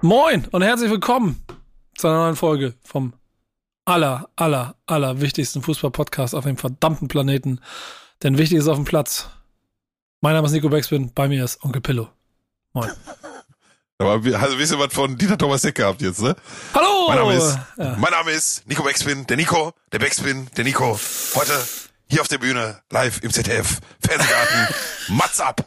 Moin und herzlich willkommen zu einer neuen Folge vom aller, aller, aller wichtigsten Fußball-Podcast auf dem verdammten Planeten. Denn wichtig ist auf dem Platz. Mein Name ist Nico Backspin, bei mir ist Onkel Pillow. Moin. Aber wir- also wisst ihr was von Dieter Thomas Heck gehabt jetzt, ne? Hallo! Mein Name ist, Ja. mein Name ist Nico Backspin, der Nico, der Backspin, der Nico. Heute hier auf der Bühne, live im ZDF, Fernsehgarten, Mats ab.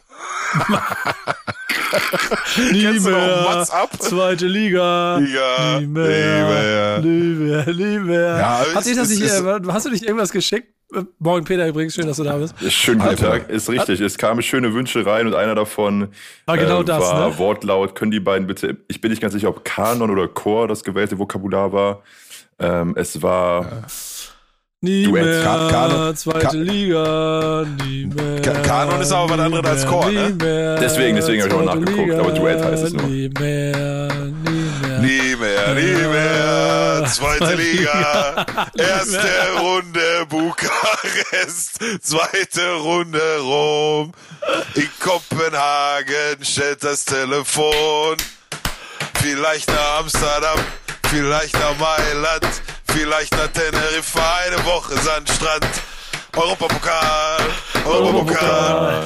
Nie Kennst du noch mehr. What's Up? Zweite Liga. Liga, Nie mehr. nie Nie mehr. Nie mehr. Ja, Hat dich das es nicht, ist- äh, hast du dich irgendwas geschickt? Äh, Morgen Peter übrigens, schön, dass du da bist. Schönen guten. Tag, ist richtig. Es kamen schöne Wünsche rein und einer davon War genau das, war ne? Wortlaut. Können die beiden bitte, ich bin nicht ganz sicher, ob Kanon oder Chor das gewählte Vokabular war. Ähm, es war, Nie Duett. mehr. Ka- Kanon- Zweite Ka- Liga. Nie mehr. Ka- Kanon ist aber was anderes als Chor, ne? Mehr, Deswegen- deswegen hab ich auch nachgeguckt, Liga, aber Duett heißt es nur. Nie mehr. Nie mehr. Nie mehr, nie mehr, zweite Liga, erste Runde Bukarest, zweite Runde Rom, in Kopenhagen stellt das Telefon, vielleicht nach Amsterdam, vielleicht nach Mailand, vielleicht nach Teneriffa, eine Woche Sandstrand, Europapokal, Europapokal,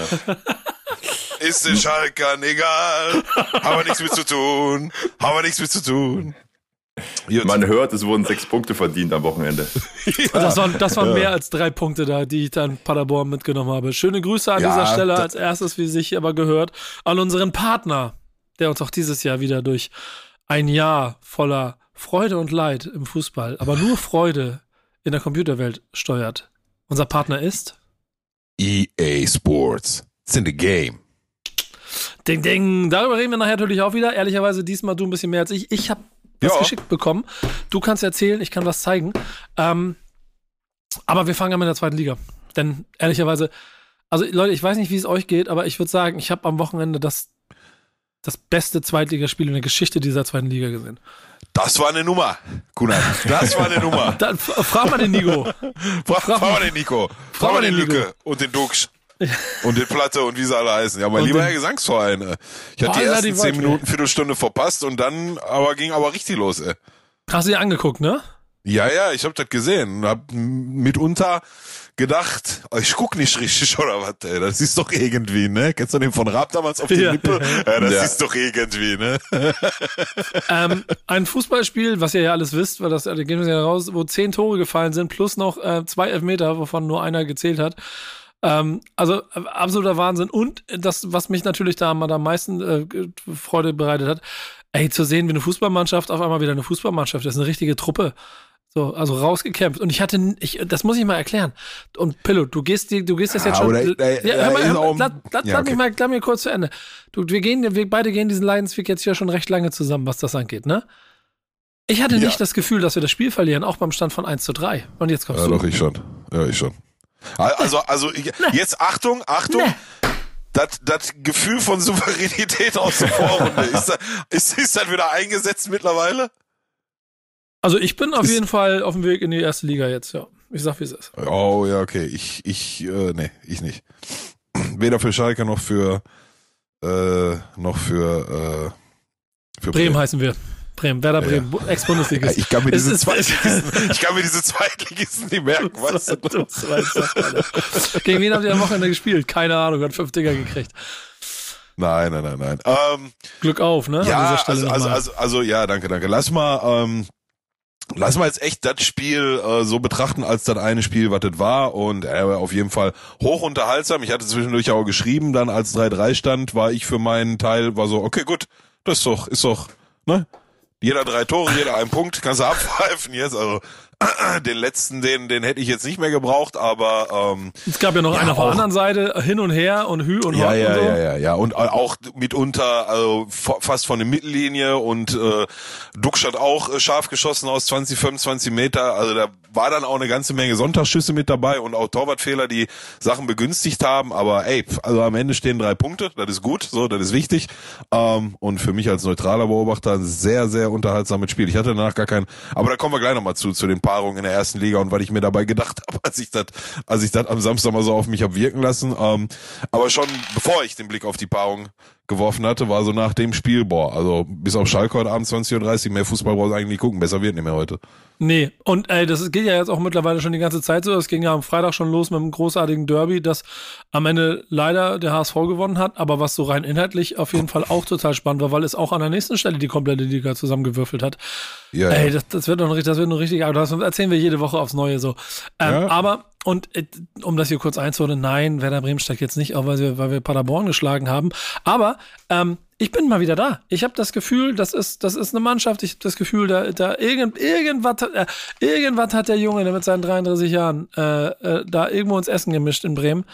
ist den Schalkern egal, haben wir nichts mit zu tun, haben wir nichts mit zu tun. Gut. man hört, es wurden sechs Punkte verdient am Wochenende. Und das waren, das waren mehr als drei Punkte da, die ich dann Paderborn mitgenommen habe. Schöne Grüße an Ja, dieser Stelle als erstes, wie sich aber gehört, an unseren Partner, der uns auch dieses Jahr wieder durch ein Jahr voller Freude und Leid im Fußball, aber nur Freude in der Computerwelt steuert. Unser Partner ist EA Sports. It's in the game. Ding Ding. Darüber reden wir nachher natürlich auch wieder. Ehrlicherweise diesmal du ein bisschen mehr als ich. Ich habe was Ja. geschickt bekommen. Du kannst erzählen, ich kann was zeigen. Ähm, aber wir fangen an mit der zweiten Liga. Denn ehrlicherweise, also Leute, ich weiß nicht, wie es euch geht, aber ich würde sagen, ich habe am Wochenende das, das beste Zweitligaspiel in der Geschichte dieser zweiten Liga gesehen. Das war eine Nummer, Kunal. Das war eine Nummer. Da, f- frag mal den Nico. Frag, frag mal den Nico. Frag mal den Nico. Lücke und den Dux. Und den Platte und wie sie alle heißen. Ja, mein Und lieber den- Herr Gesangsverein. ey. Ich hatte die ersten zehn. Minuten, Viertelstunde verpasst und dann aber ging aber richtig los, ey. Hast du dir angeguckt, ne? Ja, ja, ich hab das gesehen hab mitunter gedacht, oh, ich guck nicht richtig oder was, ey. Das ist doch irgendwie, ne? Kennst du den von Raab damals auf die Ja. Lippe? Ja, das Ja. ist doch irgendwie, ne? ähm, ein Fußballspiel, was ihr ja alles wisst, weil das da gehen wir ja raus, wo zehn Tore gefallen sind, plus noch äh, zwei Elfmeter, wovon nur einer gezählt hat. Ähm, also äh, absoluter Wahnsinn. Und das, was mich natürlich da am, am meisten äh, Freude bereitet hat, ey, zu sehen, wie eine Fußballmannschaft auf einmal wieder eine Fußballmannschaft ist, eine richtige Truppe. So, also rausgekämpft. Und ich hatte, ich, das muss ich mal erklären. Und Pillow, du gehst, du gehst das jetzt Ja, schon. oder, äh, ja, hör mal, hör auch- lass, ja, okay. mich mal, lass mir kurz zu Ende. Du, wir gehen, wir beide gehen diesen Leidensweg jetzt ja schon recht lange zusammen, was das angeht, ne? Ich hatte Ja. nicht das Gefühl, dass wir das Spiel verlieren, auch beim Stand von 1 zu 3. Und jetzt kommst Ja, du. doch, ich schon. Ja, ich schon. Also, also ich, jetzt Achtung, Achtung. Das, das Gefühl von Souveränität aus der Vorrunde, ist, das, ist, ist das wieder eingesetzt mittlerweile? Also ich bin auf Ist- jeden Fall auf dem Weg in die erste Liga jetzt, ja. Ich sag, wie es ist. Oh, ja, okay. Ich, ich, äh, nee, ich nicht. Weder für Schalke noch für, äh, noch für, äh, für Bremen heißen wir. Bremen, Werder. Bremen, Ja, Ex-Bundesligist. ich kann mir Es diese ist- Zweitligisten, ich kann mir diese Zweitligisten nicht merken, weißt du? Du Alter. Gegen wen habt ihr am Wochenende gespielt? Keine Ahnung, hat fünf Dinger gekriegt. Nein, nein, nein, nein. Ähm, Glück auf, ne? An Ja, dieser Stelle also, also, also, also, ja, danke, danke. Lass mal, ähm, lass mal jetzt echt das Spiel äh, so betrachten als das eine Spiel, was das war und äh, auf jeden Fall hoch unterhaltsam. Ich hatte zwischendurch auch geschrieben, dann als 3-3 stand, war ich für meinen Teil, war so, okay, gut, das ist doch, ist doch, ne? Jeder drei Tore, jeder ein Punkt, kannst du abpfeifen jetzt, also Den letzten, den, den hätte ich jetzt nicht mehr gebraucht, aber ähm, es gab ja noch ja, einer auf der anderen Seite, hin und her und Hü und ja, Hot ja, und so. ja, ja, ja. Und auch mitunter, also fa- fast von der Mittellinie und äh, hat auch äh, scharf geschossen aus 20, 25 Meter. Also da war dann auch eine ganze Menge Sonntagsschüsse mit dabei und auch Torwartfehler, die Sachen begünstigt haben. Aber ey, also am Ende stehen drei Punkte, das ist gut, so, das ist wichtig. Ähm, und für mich als neutraler Beobachter ein sehr, sehr unterhaltsames Spiel. Ich hatte danach gar keinen, aber da kommen wir gleich nochmal zu, zu den Paarungen in der ersten Liga und was ich mir dabei gedacht habe, als ich das, als ich das am Samstag mal so auf mich hab wirken lassen. Ähm, aber schon bevor ich den Blick auf die Paarung geworfen hatte, war so nach dem Spiel, boah, also bis auf Schalke heute Abend 20.30 Uhr, mehr Fußball brauchst du eigentlich nicht gucken, besser wird nicht mehr heute. Nee, und ey, das geht ja jetzt auch mittlerweile schon die ganze Zeit so. Das ging ja am Freitag schon los mit einem großartigen Derby, das am Ende leider der HSV gewonnen hat, aber was so rein inhaltlich auf jeden Fall auch total spannend war, weil es auch an der nächsten Stelle die komplette Liga zusammengewürfelt hat. Ja, Ey, ja. das, das wird noch richtig, das wird noch richtig, aber das erzählen wir jede Woche aufs Neue so. Ähm, Ja. Aber, und äh, um das hier kurz einzuholen, nein, Werder Bremen steigt jetzt nicht auf, weil wir, weil wir Paderborn geschlagen haben. Aber ähm, ich bin mal wieder da. Ich habe das Gefühl, das ist, das ist eine Mannschaft. Ich habe das Gefühl, da, da irgend, irgendwas, hat- äh, irgendwas hat der Junge der mit seinen 33 Jahren äh, äh, da irgendwo ins Essen gemischt in Bremen.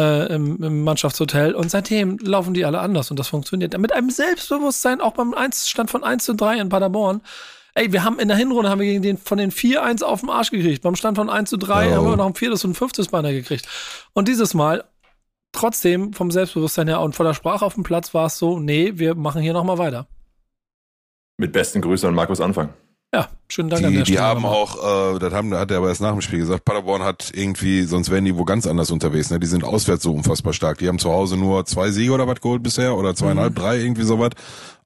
Äh, im, im Mannschaftshotel und seitdem laufen die alle anders und das funktioniert. Mit einem Selbstbewusstsein, auch beim 1, Stand von 1 zu 3 in Paderborn. Ey, wir haben in der Hinrunde haben wir gegen den von den 4-1 auf den Arsch gekriegt. Beim Stand von 1 zu 3 Ja. haben wir noch ein viertes und ein fünftes Beiner gekriegt. Und dieses Mal, trotzdem vom Selbstbewusstsein her und von der Sprache auf dem Platz war es so, nee, wir machen hier nochmal weiter. Mit besten Grüßen an Markus Anfang. Ja, schönen Dank an Die, der die haben nochmal. auch, äh, das haben, hat er aber erst nach dem Spiel gesagt, Paderborn hat irgendwie, sonst wären die wo ganz anders unterwegs. Ne? Die sind auswärts so unfassbar stark. Die haben zu Hause nur zwei Siege oder was geholt bisher oder zweieinhalb, Mhm. drei, irgendwie sowas.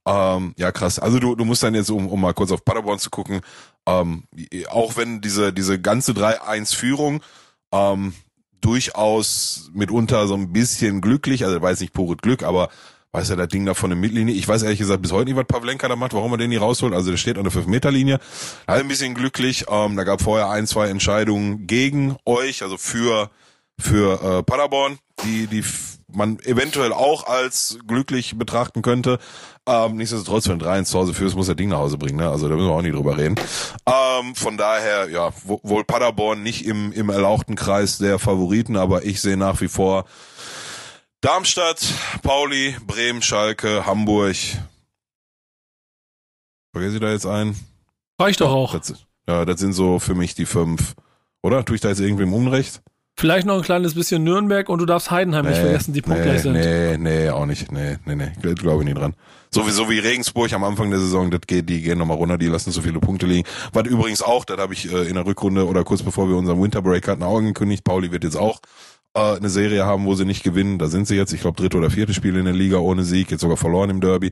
Ähm, ja, krass. Also du, du musst dann jetzt, um, um mal kurz auf Paderborn zu gucken, ähm, auch wenn diese, diese ganze 3-1-Führung ähm, durchaus mitunter so ein bisschen glücklich, also weiß nicht pures Glück, aber weiß ja das Ding da von der Mittellinie. Ich weiß ehrlich gesagt bis heute nicht, was Pavlenka da macht, warum er den nie rausholt. Also der steht an der 5-Meter-Linie. Halt ein bisschen glücklich. Ähm, da gab vorher ein, zwei Entscheidungen gegen euch, also für, für äh, Paderborn, die, die man eventuell auch als glücklich betrachten könnte. Ähm, nichtsdestotrotz, wenn du 3 zu Hause führst, muss der Ding nach Hause bringen. Ne? Also da müssen wir auch nicht drüber reden. Ähm, von daher, ja, wo, wohl Paderborn nicht im, im erlauchten Kreis der Favoriten, aber ich sehe nach wie vor Darmstadt, Pauli, Bremen, Schalke, Hamburg. Vergesse ich da jetzt einen? Reicht doch auch. Das, ja, das sind so für mich die fünf. Oder? Tue ich da jetzt irgendwem Unrecht? Vielleicht noch ein kleines bisschen Nürnberg und du darfst Heidenheim nicht vergessen, die punktgleich nee, sind. Nee, nee, auch nicht. Nee, nee, nee. Glaube ich nicht dran. Sowieso wie Regensburg am Anfang der Saison, das geht, die gehen nochmal runter, die lassen so viele Punkte liegen. Was übrigens auch, das habe ich äh, in der Rückrunde oder kurz bevor wir unseren Winterbreak hatten, auch angekündigt, Pauli wird jetzt auch äh, eine Serie haben, wo sie nicht gewinnen. Da sind sie jetzt, ich glaube, dritte oder vierte Spiel in der Liga ohne Sieg, jetzt sogar verloren im Derby.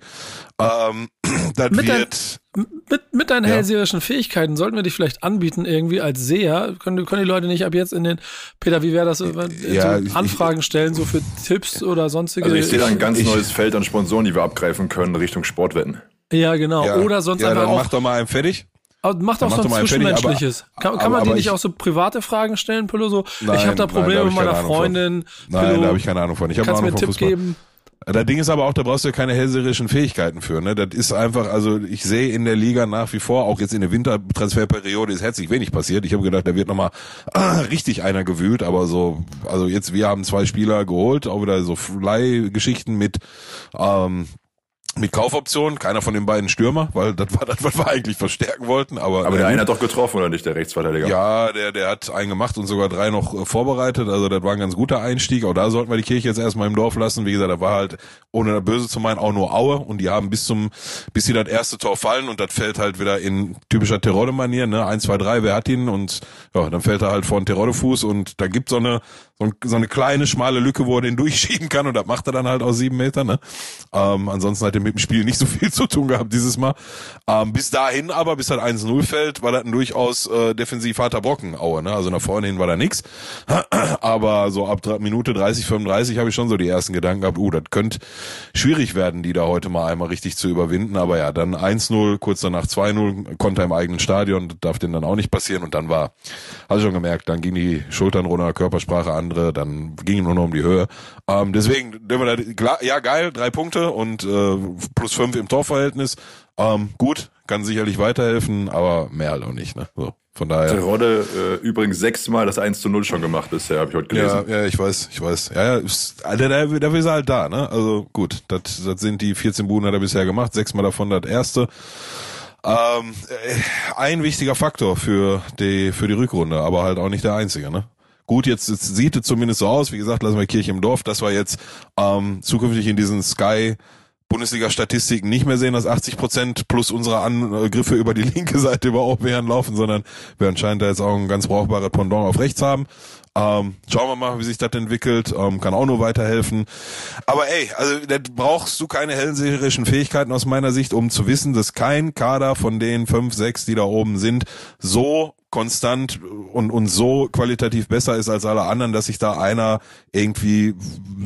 Ähm, das Mit wird. Mit, mit deinen Ja. hellseherischen Fähigkeiten sollten wir dich vielleicht anbieten, irgendwie als Seher. Können, können die Leute nicht ab jetzt in den, Peter, wie wäre das, Ja, so ich- Anfragen stellen, so für Tipps oder sonstige. Also ich sehe da ein ganz ich- neues Feld an Sponsoren, die wir abgreifen können Richtung Sportwetten. ja, genau. Ja, Oder sonst ja, einfach dann auch. mach doch mal einen fertig. Aber Macht auch so ein fertig, aber- Zwischenmenschliches. kann kann aber- man dir nicht ich- auch so private Fragen stellen, Pillow? So, Nein, ich habe da nein, Probleme da hab mit meiner. Freundin. Nein, Pillow, da habe ich keine Ahnung von. Ich habe mir einen Tipp Fußball. geben? Das Ding ist aber auch, da brauchst du ja keine hellseherischen Fähigkeiten für. Ne? Das ist einfach, also ich sehe in der Liga nach wie vor, auch jetzt in der Wintertransferperiode ist herzlich wenig passiert. Ich habe gedacht, da wird nochmal ah, richtig einer gewühlt, aber so, also jetzt, wir haben zwei Spieler geholt, auch wieder so Leihgeschichten mit ähm, mit Kaufoptionen, keiner von den beiden Stürmer, weil das war das, was wir eigentlich verstärken wollten. Aber, Aber der äh, eine hat doch getroffen, oder nicht, der Rechtsverteidiger? ja, der, der hat einen gemacht und sogar drei noch äh, vorbereitet. Also das war ein ganz guter Einstieg. Auch da sollten wir die Kirche jetzt erstmal im Dorf lassen. Wie gesagt, da war halt, ohne da böse zu meinen, auch nur Aue. Und die haben bis zum, bis sie das erste Tor fallen und das fällt halt wieder in typischer Terodde-Manier, ne? Eins, zwei, drei, wer hat ihn? Und ja, dann fällt er halt vor den Terodde-Fuß und da gibt so eine, so, ein, so eine kleine, schmale Lücke, wo er den durchschieben kann und das macht er dann halt aus sieben Metern, ne? Ähm, ansonsten hat er mit dem Spiel nicht so viel zu tun gehabt dieses Mal. Ähm, bis dahin aber, bis halt 1-0 fällt, war das ein durchaus äh, defensiv harter Brocken, Aue, ne? Also nach vorne hin war da nix. Aber so ab Minute 30, 35 habe ich schon so die ersten Gedanken gehabt, uh, das könnte schwierig werden, die da heute mal einmal richtig zu überwinden. Aber ja, dann 1-0, kurz danach 2-0, Konter im eigenen Stadion, darf denen dann auch nicht passieren. Und dann war, hast du schon gemerkt, dann ging die Schultern runter, Körpersprache andere, dann ging nur noch um die Höhe. Ähm, deswegen, da, ja geil, drei Punkte und äh, plus fünf im Torverhältnis. Ähm, gut, kann sicherlich weiterhelfen, aber mehr halt auch nicht. Ne? So, Von daher. Terodde äh, übrigens sechsmal das 1 zu 0 schon gemacht bisher, habe ich heute gelesen. Ja, ja, ich weiß, ich weiß. Ja, ja, ist, der, der, dafür ist er halt da, ne? Also gut, das, das sind die 14 Buden hat er bisher gemacht, sechsmal davon das erste. Ähm, äh, ein wichtiger Faktor für die für die Rückrunde, aber halt auch nicht der einzige, ne? Gut, jetzt, jetzt sieht es zumindest so aus. Wie gesagt, lassen wir Kirche im Dorf, dass wir jetzt ähm, zukünftig in diesen Sky Bundesliga-Statistiken nicht mehr sehen, dass 80 Prozent plus unsere Angriffe über die linke Seite über Orbären laufen, sondern wir anscheinend da jetzt auch ein ganz brauchbares Pendant auf rechts haben. Ähm, schauen wir mal, wie sich das entwickelt. Ähm, kann auch nur weiterhelfen. Aber ey, also da brauchst du keine hellseherischen Fähigkeiten aus meiner Sicht, um zu wissen, dass kein Kader von den fünf, sechs, die da oben sind, so konstant und, und so qualitativ besser ist als alle anderen, dass sich da einer irgendwie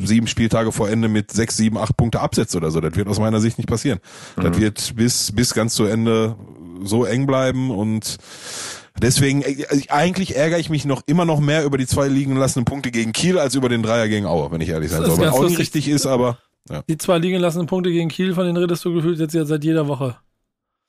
sieben Spieltage vor Ende mit sechs, sieben, acht Punkte absetzt oder so. Das wird aus meiner Sicht nicht passieren. Mhm. Das wird bis, bis ganz zu Ende so eng bleiben und Deswegen, also eigentlich ärgere ich mich noch immer noch mehr über die zwei liegen lassenen Punkte gegen Kiel als über den Dreier gegen Aue, wenn ich ehrlich sein soll. Was auch nicht richtig ist, aber. Ja. Die zwei liegen lassenen Punkte gegen Kiel, von denen redest du gefühlt jetzt ja seit jeder Woche.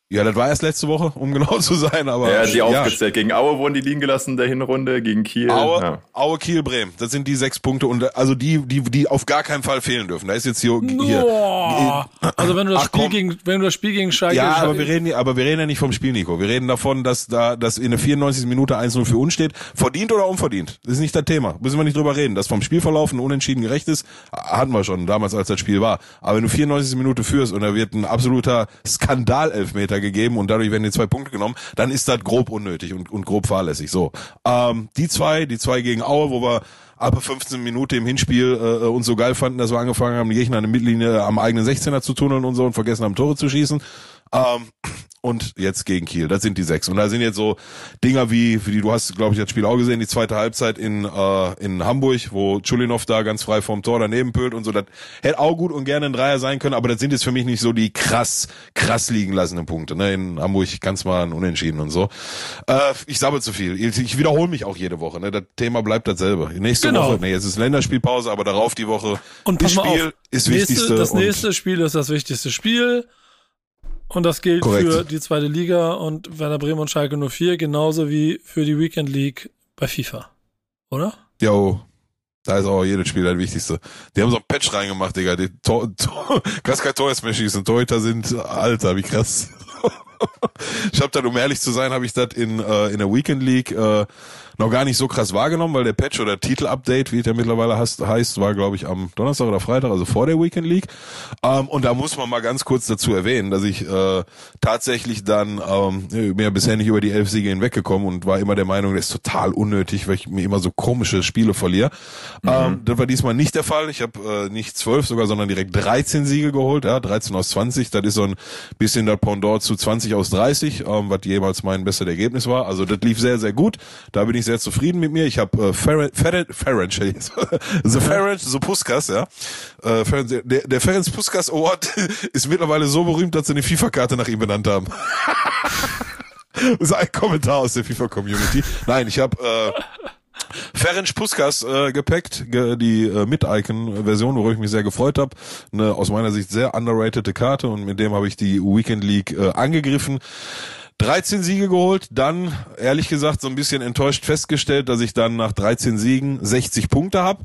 Ja, das war erst letzte Woche, um genau zu sein, aber. Ja, die aufgezählt. Gegen Aue wurden die liegen gelassen der Hinrunde, gegen Kiel. Aue, ja. Aue, Kiel, Bremen. Das sind die sechs Punkte und also die, die, die auf gar keinen Fall fehlen dürfen. Da ist jetzt hier. hier oh. Also wenn du das Ach, Spiel gegen, wenn du das Spiel gegen Schalke. Ja, aber wir reden, aber wir reden ja nicht vom Spiel, Nico. Wir reden davon, dass da, dass in der 94. Minute 1-0 für uns steht. Verdient oder unverdient? Das ist nicht das Thema. Müssen wir nicht drüber reden. Dass vom Spielverlauf ein unentschieden gerecht ist, hatten wir schon damals, als das Spiel war. Aber wenn du 94. Minute führst und da wird ein absoluter Skandal-Elfmeter gegeben und dadurch werden die zwei Punkte genommen, dann ist das grob unnötig und, und grob fahrlässig. So, ähm, die zwei, die zwei gegen Aue, wo wir ab 15 Minuten im Hinspiel äh, uns so geil fanden, dass wir angefangen haben, die Gegner eine Mittellinie am eigenen 16er zu tunneln und so und vergessen haben, Tore zu schießen. Ähm, und jetzt gegen Kiel. Das sind die sechs. Und da sind jetzt so Dinger wie, wie du hast, glaube ich, das Spiel auch gesehen, die zweite Halbzeit in, äh, in Hamburg, wo Chulinov da ganz frei vom Tor daneben pölt und so. Das hätte auch gut und gerne ein Dreier sein können, aber das sind jetzt für mich nicht so die krass, krass liegen lassenden Punkte. Ne? In Hamburg ganz mal ein Unentschieden und so. Äh, ich sabbel zu viel. Ich wiederhole mich auch jede Woche. Ne? Das Thema bleibt dasselbe. Nächste genau. Woche, ne, jetzt ist Länderspielpause, aber darauf die Woche und das Spiel auf. ist nächste, wichtigste. Das nächste Spiel ist das wichtigste Spiel. Und das gilt Korrekt. für die zweite Liga und Werder Bremen und Schalke 04 genauso wie für die Weekend League bei FIFA. Oder? Jo. Da ist auch jedes Spiel das Wichtigste. Die haben so ein Patch reingemacht, Digga. Die Tor, Tor, kannst kein Tor mehr schießen. Torhüter sind alter, wie krass. ich hab dann, um ehrlich zu sein, habe ich das in, äh, in der Weekend League äh, noch gar nicht so krass wahrgenommen, weil der Patch oder Titel-Update, wie der mittlerweile heißt, heißt war, glaube ich, am Donnerstag oder Freitag, also vor der Weekend League. Ähm, und da muss man mal ganz kurz dazu erwähnen, dass ich äh, tatsächlich dann ähm, mir bisher nicht über die elf Siege hinweggekommen und war immer der Meinung, das ist total unnötig, weil ich mir immer so komische Spiele verliere. Mhm. Ähm, das war diesmal nicht der Fall. Ich habe äh, nicht zwölf sogar, sondern direkt 13 Siege geholt, ja, 13 aus 20. Das ist so ein bisschen der Pendant zu 20 aus 30, ähm, was jemals mein bestes Ergebnis war. Also das lief sehr, sehr gut. Da bin ich sehr zufrieden mit mir. Ich habe äh, Ferenc, Ferenc, The Ferenc, so Puskas, ja. Äh, Ferenc, der, der Ferenc Puskas Award ist mittlerweile so berühmt, dass sie eine FIFA-Karte nach ihm benannt haben. das ist ein Kommentar aus der FIFA-Community. Nein, ich habe äh, Ferenc Puskas äh, gepackt, ge die äh, Mit-Icon-Version, worüber ich mich sehr gefreut habe. Eine aus meiner Sicht sehr underratede Karte und mit dem habe ich die Weekend League äh, angegriffen. 13 Siege geholt, dann ehrlich gesagt so ein bisschen enttäuscht festgestellt, dass ich dann nach 13 Siegen 60 Punkte habe.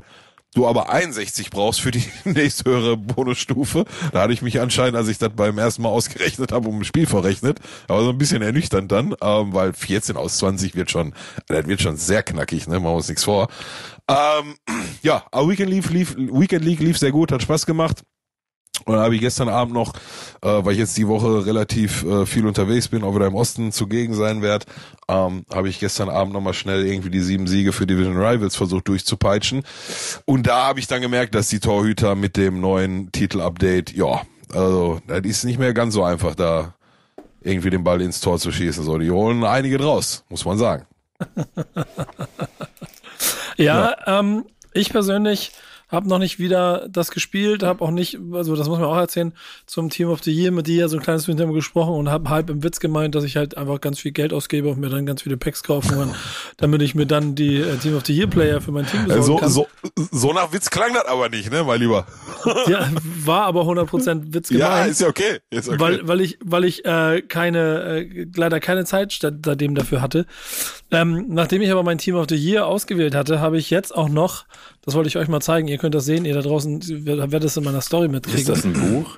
Du aber 61 brauchst für die nächsthöhere Bonusstufe. Da hatte ich mich anscheinend, als ich das beim ersten Mal ausgerechnet habe, um ein Spiel verrechnet. Aber so ein bisschen ernüchternd dann, ähm, weil 14 aus 20 wird schon, das wird schon sehr knackig, ne? Machen wir uns nichts vor. Ähm, ja, Weekend League lief, Weekend League lief sehr gut, hat Spaß gemacht. Und dann habe ich gestern Abend noch, äh, weil ich jetzt die Woche relativ äh, viel unterwegs bin, auch wieder im Osten zugegen sein werde, ähm, habe ich gestern Abend nochmal schnell irgendwie die sieben Siege für Division Rivals versucht durchzupeitschen. Und da habe ich dann gemerkt, dass die Torhüter mit dem neuen Titel-Update, ja, also das ist nicht mehr ganz so einfach, da irgendwie den Ball ins Tor zu schießen. So, die holen einige draus, muss man sagen. ja, ja. Ähm, ich persönlich habe noch nicht wieder das gespielt, habe auch nicht, also das muss man auch erzählen, zum Team of the Year mit dir so ein kleines Minuten gesprochen und habe halb im Witz gemeint, dass ich halt einfach ganz viel Geld ausgebe und mir dann ganz viele Packs kaufen kann, damit ich mir dann die äh, Team of the Year Player für mein Team besorgen so, kann. so, so nach Witz klang das aber nicht, ne, mein Lieber? Ja, war aber 100% Witz gemeint. Ja, ist ja okay. Ist okay. Weil, weil ich, weil ich äh, keine, äh, leider keine Zeit seitdem dafür hatte. Ähm, nachdem ich aber mein Team of the Year ausgewählt hatte, habe ich jetzt auch noch, das wollte ich euch mal zeigen, ihr könnt das sehen, ihr da draußen werdet es in meiner Story Ist mitkriegen. das ein Buch?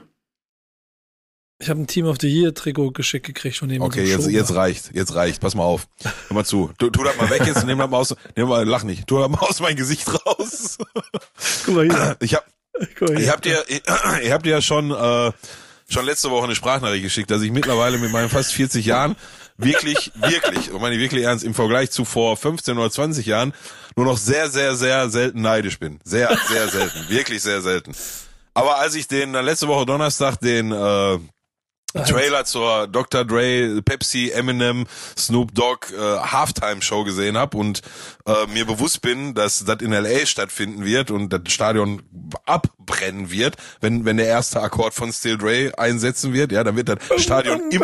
Ich habe ein Team of the Year Trikot geschickt gekriegt von dem. Okay, so jetzt, Schober. jetzt reicht, jetzt reicht. Pass mal auf. Hör mal zu. Tu, tu das mal weg jetzt, nimm das mal aus, nimm mal, lach nicht. Tu das mal aus mein Gesicht raus. Guck mal hier. Ich hab, Guck mal hier. ihr habt ja, ihr habt ja schon, äh, schon letzte Woche eine Sprachnachricht geschickt, dass ich mittlerweile mit meinen fast 40 Jahren wirklich, wirklich, und meine ich wirklich ernst, im Vergleich zu vor 15 oder 20 Jahren nur noch sehr, sehr, sehr selten neidisch bin. Sehr, sehr selten. wirklich sehr selten. Aber als ich den äh, letzte Woche Donnerstag den äh, Trailer zur Dr. Dre, Pepsi, Eminem, Snoop Dogg äh, Halftime Show gesehen habe und äh, mir bewusst bin, dass das in LA stattfinden wird und das Stadion abbrennen wird, wenn wenn der erste Akkord von Still Dre einsetzen wird, ja, dann wird das Stadion im,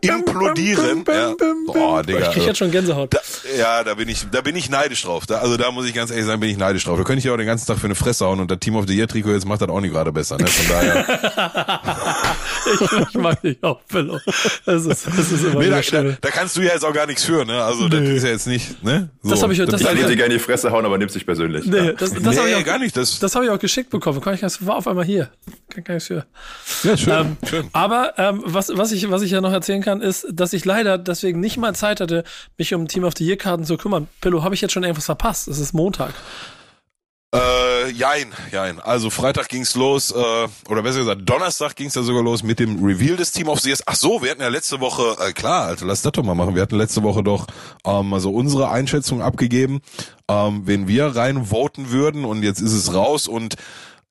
implodieren. Ja. Boah, Digga. ich krieg jetzt schon Gänsehaut. Da, ja, da bin ich, da bin ich neidisch drauf. Da, also da muss ich ganz ehrlich sagen, bin ich neidisch drauf. Da könnte ich ja auch den ganzen Tag für eine Fresse hauen und das Team of the Year Trikot jetzt macht das auch nicht gerade besser. Ne? Von daher. ich, ich mag dich auch, Pillow. Das ist, das ist immer Nee, da, da, da kannst du ja jetzt auch gar nichts für, ne? Also das ist ja jetzt nicht, ne? So, Das hab ich- das Ich ich- dir gerne in die Fresse hauen, aber nimm sich persönlich. Nee, Ja. das, das nee, habe ich auch gar nicht. Das, Das habe ich auch geschickt bekommen. Kann ich das war auf einmal hier. Kann gar nichts für. ja, schön, Ähm, schön. Aber ähm, was, was, ich, was ich ja noch erzählen kann, ist, dass ich leider deswegen nicht mal Zeit hatte, mich um Team of the Year Karten zu kümmern. Pillow, habe ich jetzt schon irgendwas verpasst? Es ist Montag. Äh, jein, jein. Also Freitag ging's los, äh, oder besser gesagt, Donnerstag ging's ja sogar los mit dem Reveal des Team of the Years. Ach so, wir hatten ja letzte Woche, äh, klar, Alter, lass das doch mal machen. Wir hatten letzte Woche doch ähm, also unsere Einschätzung abgegeben, ähm, wen wir rein voten würden und jetzt ist es raus und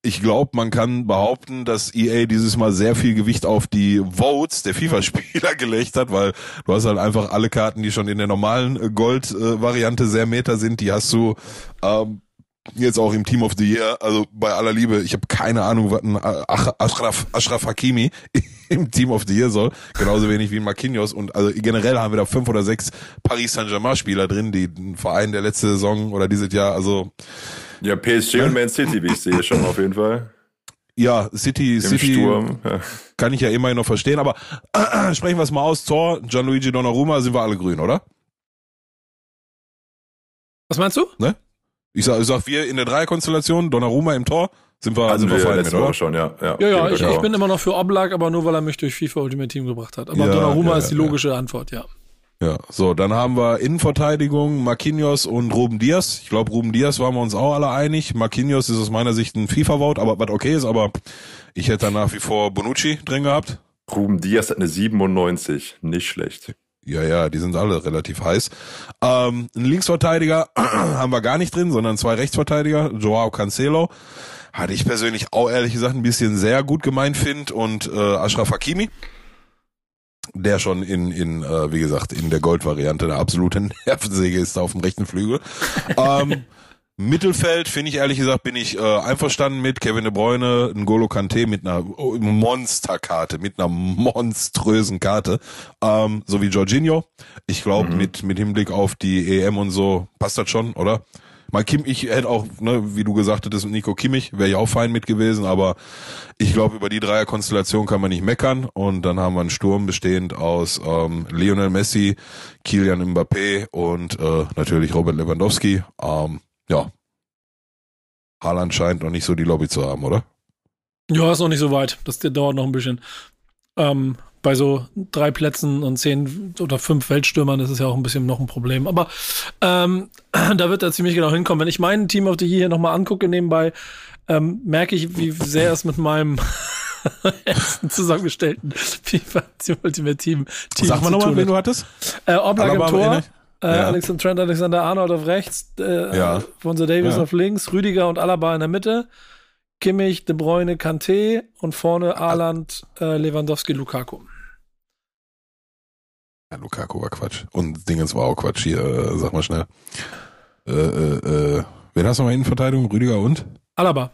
ich glaube, man kann behaupten, dass EA dieses Mal sehr viel Gewicht auf die Votes der FIFA-Spieler gelegt hat, weil du hast halt einfach alle Karten, die schon in der normalen Gold-Variante sehr meta sind, die hast du ähm, jetzt auch im Team of the Year. Also bei aller Liebe, ich habe keine Ahnung, was ein Ach- Ashraf, Ashraf Hakimi im Team of the Year soll. Genauso wenig wie ein Marquinhos. Und also generell haben wir da fünf oder sechs Paris Saint-Germain-Spieler drin, die ein Verein der letzte Saison oder dieses Jahr, also Ja, PSG und Man City, wie ich sehe, schon auf jeden Fall. ja, City, Im City Sturm. Ja. kann ich ja immerhin noch verstehen, aber sprechen wir es mal aus. Tor, Gianluigi Donnarumma, sind wir alle grün, oder? Was meinst du? Ich sag, ich sag wir in der Dreierkonstellation, Donnarumma im Tor, sind wir, Also sind wir wir fein mit, oder? Schon, ja. Ja, Ja, ja, ich, ich bin immer noch für Oblak, aber nur weil er mich durch FIFA Ultimate Team gebracht hat. Aber Ja, Donnarumma ja, ist die ja. logische Antwort, ja. Ja, so, dann haben wir Innenverteidigung, Marquinhos und Ruben Diaz. Ich glaube, Ruben Diaz waren wir uns auch alle einig. Marquinhos ist aus meiner Sicht ein FIFA-Vote, aber was okay ist, aber ich hätte da nach wie vor Bonucci drin gehabt. Ruben Diaz hat eine 97. Nicht schlecht. Ja, ja, die sind alle relativ heiß. Ähm, einen Linksverteidiger haben wir gar nicht drin, sondern zwei Rechtsverteidiger, Joao Cancelo. Hatte ich persönlich auch ehrlich gesagt ein bisschen sehr gut gemeint finde und äh, Ashraf Hakimi, der schon in, in äh, wie gesagt, in der Gold-Variante eine absolute Nervensäge ist auf dem rechten Flügel. ähm, Mittelfeld, finde ich ehrlich gesagt, bin ich äh, einverstanden mit Kevin De Bruyne, N'Golo Kante mit einer oh, Monsterkarte, mit einer monströsen Karte, ähm, so wie Jorginho. Ich glaube, mit mit Hinblick auf die EM und so passt das schon, oder? Mal Kim, ich hätte auch, ne, wie du gesagt hättest, Nico Kimmich wäre ich auch fein mit gewesen, aber ich glaube, über die Dreierkonstellation kann man nicht meckern. Und dann haben wir einen Sturm bestehend aus ähm, Lionel Messi, Kilian Mbappé und äh, natürlich Robert Lewandowski. Ähm, ja. Haaland scheint noch nicht so die Lobby zu haben, oder? Ja, ist noch nicht so weit. Das dauert noch ein bisschen. Ähm, bei so drei Plätzen und zehn oder fünf Weltstürmern ist es ja auch ein bisschen noch ein Problem. Aber ähm, da wird er ziemlich genau hinkommen. Wenn ich mein Team the Year hier nochmal angucke nebenbei, ähm, merke ich, wie sehr es mit meinem ersten zusammengestellten FIFA Ultimate Team, Team Sag mal nochmal, wen du hattest? Äh, Oblak im Tor, äh, Ja. Alexander Trent, Alexander Arnold auf rechts, äh, Ja. Fonso Davis Ja. auf links, Rüdiger und Alaba in der Mitte, Kimmich, De Bruyne, Kanté und vorne Haaland, äh, Lewandowski, Lukaku. Ja, Lukaku war Quatsch. Und Dingens war auch Quatsch hier, äh, sag mal schnell. Äh, äh, äh, wen hast du mal Innenverteidigung? Rüdiger und? Alaba.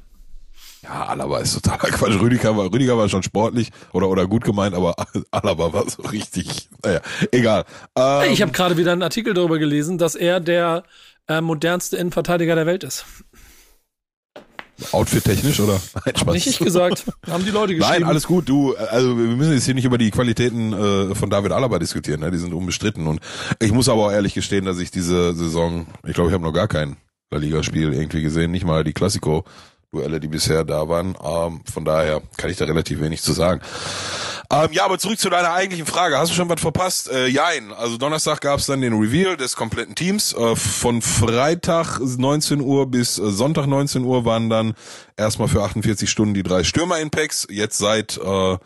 Ja, Alaba ist totaler Quatsch. Rüdiger war, Rüdiger war schon sportlich oder, oder gut gemeint, aber Alaba war so richtig, naja, egal. Ähm, ich habe gerade wieder einen Artikel darüber gelesen, dass er der äh, modernste Innenverteidiger der Welt ist. Outfit-technisch oder? Nein, Spaß. Nicht ich gesagt. Haben die Leute geschrieben. Nein, alles gut. Du, also wir müssen jetzt hier nicht über die Qualitäten äh, von David Alaba diskutieren. Ne? Die sind unbestritten. Und ich muss aber auch ehrlich gestehen, dass ich diese Saison, ich glaube, ich habe noch gar kein La Liga-Spiel irgendwie gesehen, nicht mal die Classico. Duelle, die bisher da waren. Ähm, von daher kann ich da relativ wenig zu sagen. Ähm, ja, aber zurück zu deiner eigentlichen Frage. Hast du schon was verpasst? Äh, jein. Also Donnerstag gab es dann den Reveal des kompletten Teams. Äh, von Freitag 19 Uhr bis äh, Sonntag 19 Uhr waren dann erstmal für 48 Stunden die drei Stürmer in Packs. Jetzt seit äh,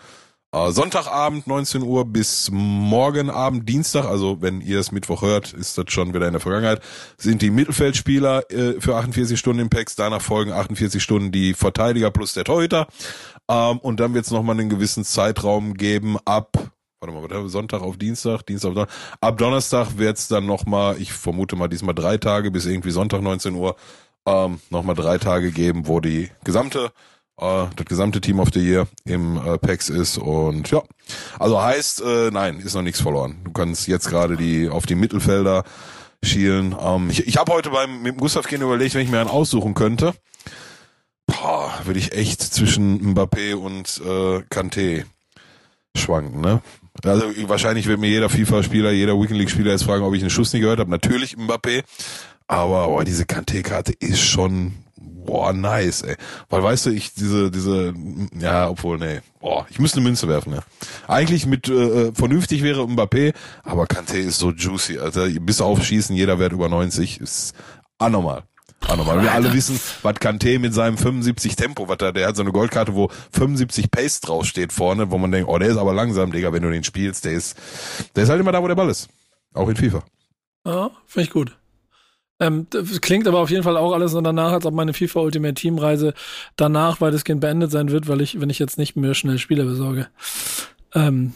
Sonntagabend 19 Uhr bis morgen Abend Dienstag, also wenn ihr es Mittwoch hört, ist das schon wieder in der Vergangenheit, sind die Mittelfeldspieler äh, für 48 Stunden im Packs, danach folgen 48 Stunden die Verteidiger plus der Torhüter. Ähm, und dann wird es nochmal einen gewissen Zeitraum geben. Ab warte mal, was Sonntag auf Dienstag, Dienstag auf Donnerstag. Ab Donnerstag wird es dann nochmal, ich vermute mal diesmal drei Tage bis irgendwie Sonntag 19 Uhr, ähm, nochmal drei Tage geben, wo die gesamte äh, das gesamte Team of the Year im äh, PAX ist und ja, also heißt, äh, nein, ist noch nichts verloren. Du kannst jetzt gerade die auf die Mittelfelder schielen. Ähm, ich ich habe heute beim mit Gustav gehen überlegt, wenn ich mir einen aussuchen könnte, würde ich echt zwischen Mbappé und äh, Kanté schwanken, ne? Also wahrscheinlich wird mir jeder FIFA-Spieler, jeder Weekend League-Spieler jetzt fragen, ob ich einen Schuss nie gehört habe. Natürlich Mbappé, aber boah, diese Kanté-Karte ist schon boah, nice, ey. Weil weißt du, ich diese, diese, ja, obwohl, nee, boah, ich müsste eine Münze werfen, ja. Eigentlich mit äh, vernünftig wäre Mbappé, aber Kanté ist so juicy, Alter. Bis auf Schießen, jeder Wert über 90 ist anormal. Anormal. Wir alle wissen, was Kanté mit seinem 75 Tempo, was da, der hat so eine Goldkarte, wo 75 Pace draufsteht vorne, wo man denkt, oh, der ist aber langsam, Digga, wenn du den spielst, der ist, der ist halt immer da, wo der Ball ist. Auch in FIFA. Ja, finde ich gut. Ähm, klingt aber auf jeden Fall auch alles so danach, als ob meine FIFA Ultimate Team Reise danach weitestgehend beendet sein wird, weil ich, wenn ich jetzt nicht mehr schnell Spieler besorge. Ähm,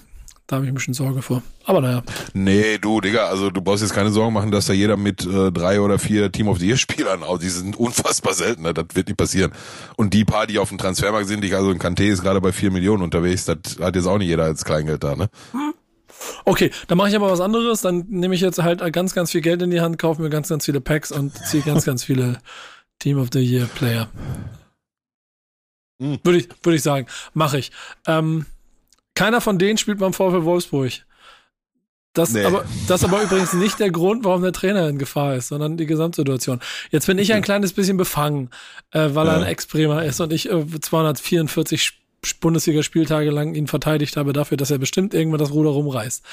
da habe ich ein bisschen Sorge vor. Aber naja. Nee, du, Digga, also du brauchst jetzt keine Sorgen machen, dass da jeder mit äh, drei oder vier Team of the Year Spielern, also die sind unfassbar selten, ne? das wird nicht passieren. Und die paar, die auf dem Transfermarkt sind, ich, also ein Kanté ist gerade bei vier Millionen unterwegs, das hat jetzt auch nicht jeder als Kleingeld da, ne? Hm. Okay, dann mache ich aber was anderes. Dann nehme ich jetzt halt ganz, ganz viel Geld in die Hand, kaufe mir ganz, ganz viele Packs und ziehe ganz, ganz viele Team of the Year Player. Mhm. Würde ich, würde ich sagen, mache ich. Ähm, keiner von denen spielt beim VfL Wolfsburg. Das, nee. aber, das aber übrigens nicht der Grund, warum der Trainer in Gefahr ist, sondern die Gesamtsituation. Jetzt bin ich ein kleines bisschen befangen, äh, weil ja. er ein Ex-Bremer ist und ich äh, 244 Bundesliga-Spieltage lang ihn verteidigt habe dafür, dass er bestimmt irgendwann das Ruder rumreißt.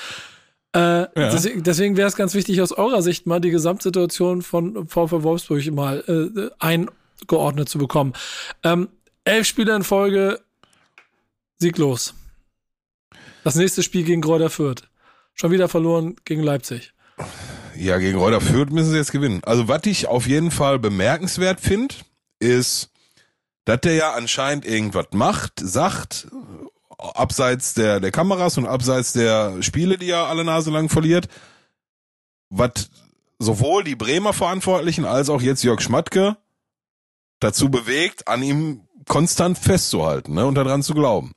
Äh, ja. Deswegen, deswegen wäre es ganz wichtig, aus eurer Sicht mal die Gesamtsituation von VfL Wolfsburg mal äh, eingeordnet zu bekommen. Ähm, elf Spiele in Folge, sieglos. Das nächste Spiel gegen Gräuter Fürth. Schon wieder verloren gegen Leipzig. Ja, gegen Reuter Fürth müssen sie jetzt gewinnen. Also, was ich auf jeden Fall bemerkenswert finde, ist, dass der ja anscheinend irgendwas macht, sagt, abseits der, der Kameras und abseits der Spiele, die er alle Nase lang verliert, was sowohl die Bremer Verantwortlichen als auch jetzt Jörg Schmatke dazu bewegt, an ihm konstant festzuhalten ne, und daran zu glauben.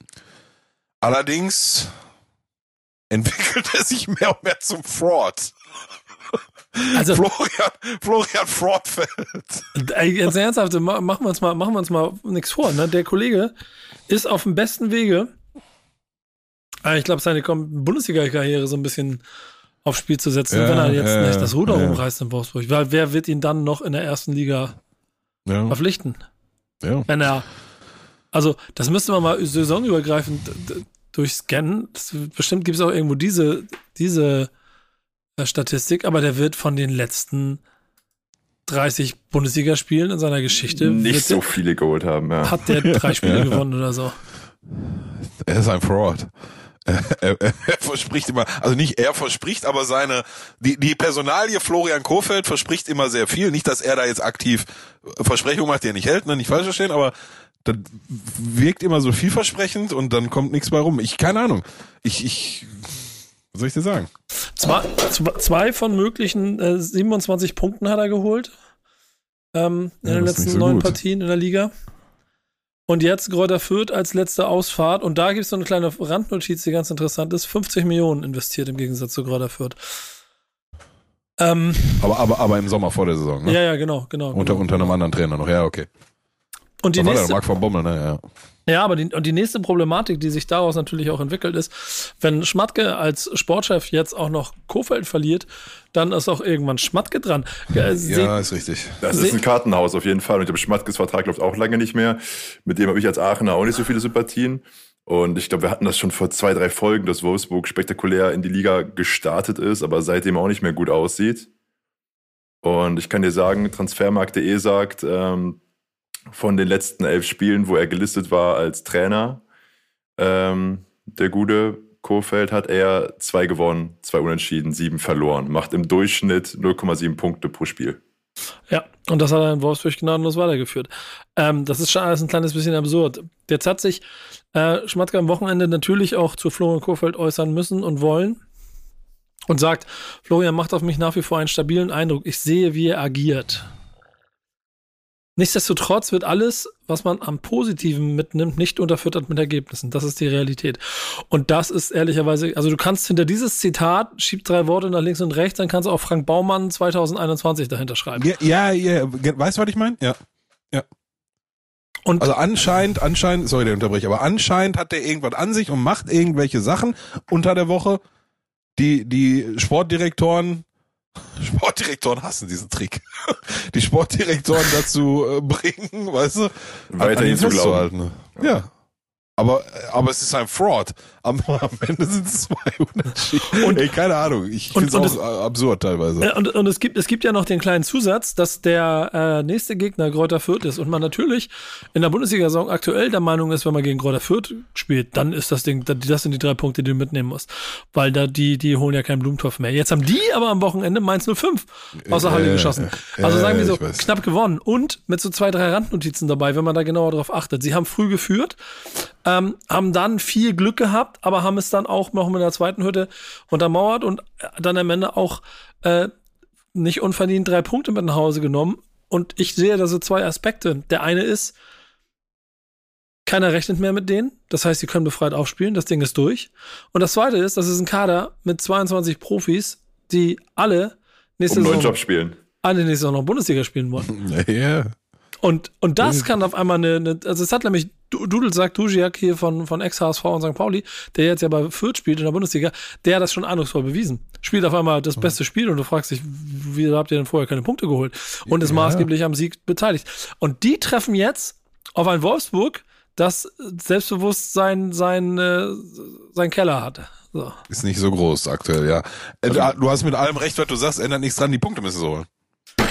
Allerdings entwickelt er sich mehr und mehr zum Fraud. Also, Florian, Florian Fraudfeld. Jetzt ernsthaft, machen wir uns mal, machen wir uns mal nichts vor. Ne? Der Kollege ist auf dem besten Wege, ah, ich glaube, seine Bundesliga-Karriere so ein bisschen aufs Spiel zu setzen, ja, wenn er jetzt ja, nicht das Ruder ja. rumreißt in Wolfsburg. Weil wer wird ihn dann noch in der ersten Liga verpflichten? Ja. Wenn er, also das müsste man mal saisonübergreifend durchscannen. Bestimmt gibt es auch irgendwo diese, diese Statistik, aber der wird von den letzten 30 Bundesligaspielen in seiner Geschichte nicht so viele geholt haben. Ja. Hat der drei Spiele ja. gewonnen oder so? Er ist ein Fraud. Er, er, er, verspricht immer, also nicht er verspricht, aber seine, die, die Personalie Florian Kofeld verspricht immer sehr viel. Nicht, dass er da jetzt aktiv Versprechungen macht, die er nicht hält, ne, nicht falsch verstehen, aber das wirkt immer so vielversprechend und dann kommt nichts bei rum. Ich, keine Ahnung. Ich, ich, was soll ich dir sagen? Zwei, zwei von möglichen äh, 27 Punkten hat er geholt. ähm, in Ja, den letzten so neun gut. Partien in der Liga. Und jetzt Gräuter Fürth als letzte Ausfahrt. Und da gibt es so eine kleine Randnotiz, die ganz interessant ist. 50 Millionen investiert im Gegensatz zu Gräuter Fürth. Ähm, Aber, aber, aber im Sommer vor der Saison, ne? ja, ja, genau, genau. Unter, genau. unter einem anderen Trainer noch. Ja, okay. Und die Da nächste, Marc von Bommel, ne? Ja. Ja, aber die, und die nächste Problematik, die sich daraus natürlich auch entwickelt, ist, wenn Schmatke als Sportchef jetzt auch noch Kofeld verliert, dann ist auch irgendwann Schmatke dran. Äh, ja, ist richtig. Das Se- ist ein Kartenhaus auf jeden Fall. Und ich glaube, Schmatkes Vertrag läuft auch lange nicht mehr. Mit dem habe ich als Aachener auch nicht so viele Sympathien. Und ich glaube, wir hatten das schon vor zwei, drei Folgen, dass Wolfsburg spektakulär in die Liga gestartet ist, aber seitdem auch nicht mehr gut aussieht. Und ich kann dir sagen, Transfermarkt.de sagt, ähm, von den letzten elf Spielen, wo er gelistet war als Trainer, ähm, der gute Kofeld hat er zwei gewonnen, zwei unentschieden, sieben verloren. Macht im Durchschnitt 0,7 Punkte pro Spiel. Ja, und das hat er in Wolfsburg gnadenlos weitergeführt. Ähm, das ist schon alles ein kleines bisschen absurd. Jetzt hat sich äh, Schmatke am Wochenende natürlich auch zu Florian Kofeld äußern müssen und wollen und sagt, Florian macht auf mich nach wie vor einen stabilen Eindruck. Ich sehe, wie er agiert. Nichtsdestotrotz wird alles, was man am Positiven mitnimmt, nicht unterfüttert mit Ergebnissen. Das ist die Realität. Und das ist ehrlicherweise, also du kannst hinter dieses Zitat, schieb drei Worte nach links und rechts, dann kannst du auch Frank Baumann 2021 dahinter schreiben. Ja, ja, ja. Weißt du, was ich meine? Ja. Und Also anscheinend, anscheinend, sorry, der unterbreche, aber anscheinend hat der irgendwas an sich und macht irgendwelche Sachen unter der Woche, die die Sportdirektoren Sportdirektoren hassen diesen Trick. Die Sportdirektoren dazu äh, bringen, weißt du, Weiterhin zu glauben. ne? Ja. Aber, aber es ist ein Fraud. Am, am Ende sind es zwei Unentschieden. Und- Ey, keine Ahnung. Ich finde es auch absurd teilweise. Äh, Und, und es, gibt, es gibt ja noch den kleinen Zusatz, dass der äh, nächste Gegner Kräuter Fürth ist und man natürlich in der Bundesliga-Saison aktuell der Meinung ist, wenn man gegen Kräuter Fürth spielt, dann ist das Ding, das sind die drei Punkte, die du mitnehmen musst. Weil da die, die holen ja keinen Blumentopf mehr. Jetzt haben die aber am Wochenende Mainz 05 aus der Halle Äh, geschossen. äh, Also sagen wir so, knapp gewonnen. Und mit so zwei, drei Randnotizen dabei, wenn man da genauer drauf achtet. Sie haben früh geführt, ähm, haben dann viel Glück gehabt, aber haben es dann auch noch mit der zweiten Hütte untermauert und äh, dann am Ende auch äh, nicht unverdient drei Punkte mit nach Hause genommen. Und ich sehe da so zwei Aspekte. Der eine ist, keiner rechnet mehr mit denen. Das heißt, sie können befreit aufspielen. Das Ding ist durch. Und das zweite ist, das ist ein Kader mit 22 Profis, die alle nächste Um Saison, Job spielen. alle nächste Saison noch Bundesliga spielen wollen. Ja. Und, und das kann auf einmal eine, eine also es hat nämlich Dudel sagt Dujiak hier von, von Ex-HSV und St. Pauli, der jetzt ja bei Fürth spielt in der Bundesliga, der hat das schon eindrucksvoll bewiesen. Spielt auf einmal das beste Spiel und du fragst dich, wie habt ihr denn vorher keine Punkte geholt? Und ist Ja. maßgeblich am Sieg beteiligt. Und die treffen jetzt auf ein Wolfsburg, das Selbstbewusstsein sein, äh, sein Keller hat. So. Ist nicht so groß aktuell, ja. Äh, da- Du hast mit allem recht, was du sagst, ändert nichts dran, die Punkte müssen so holen.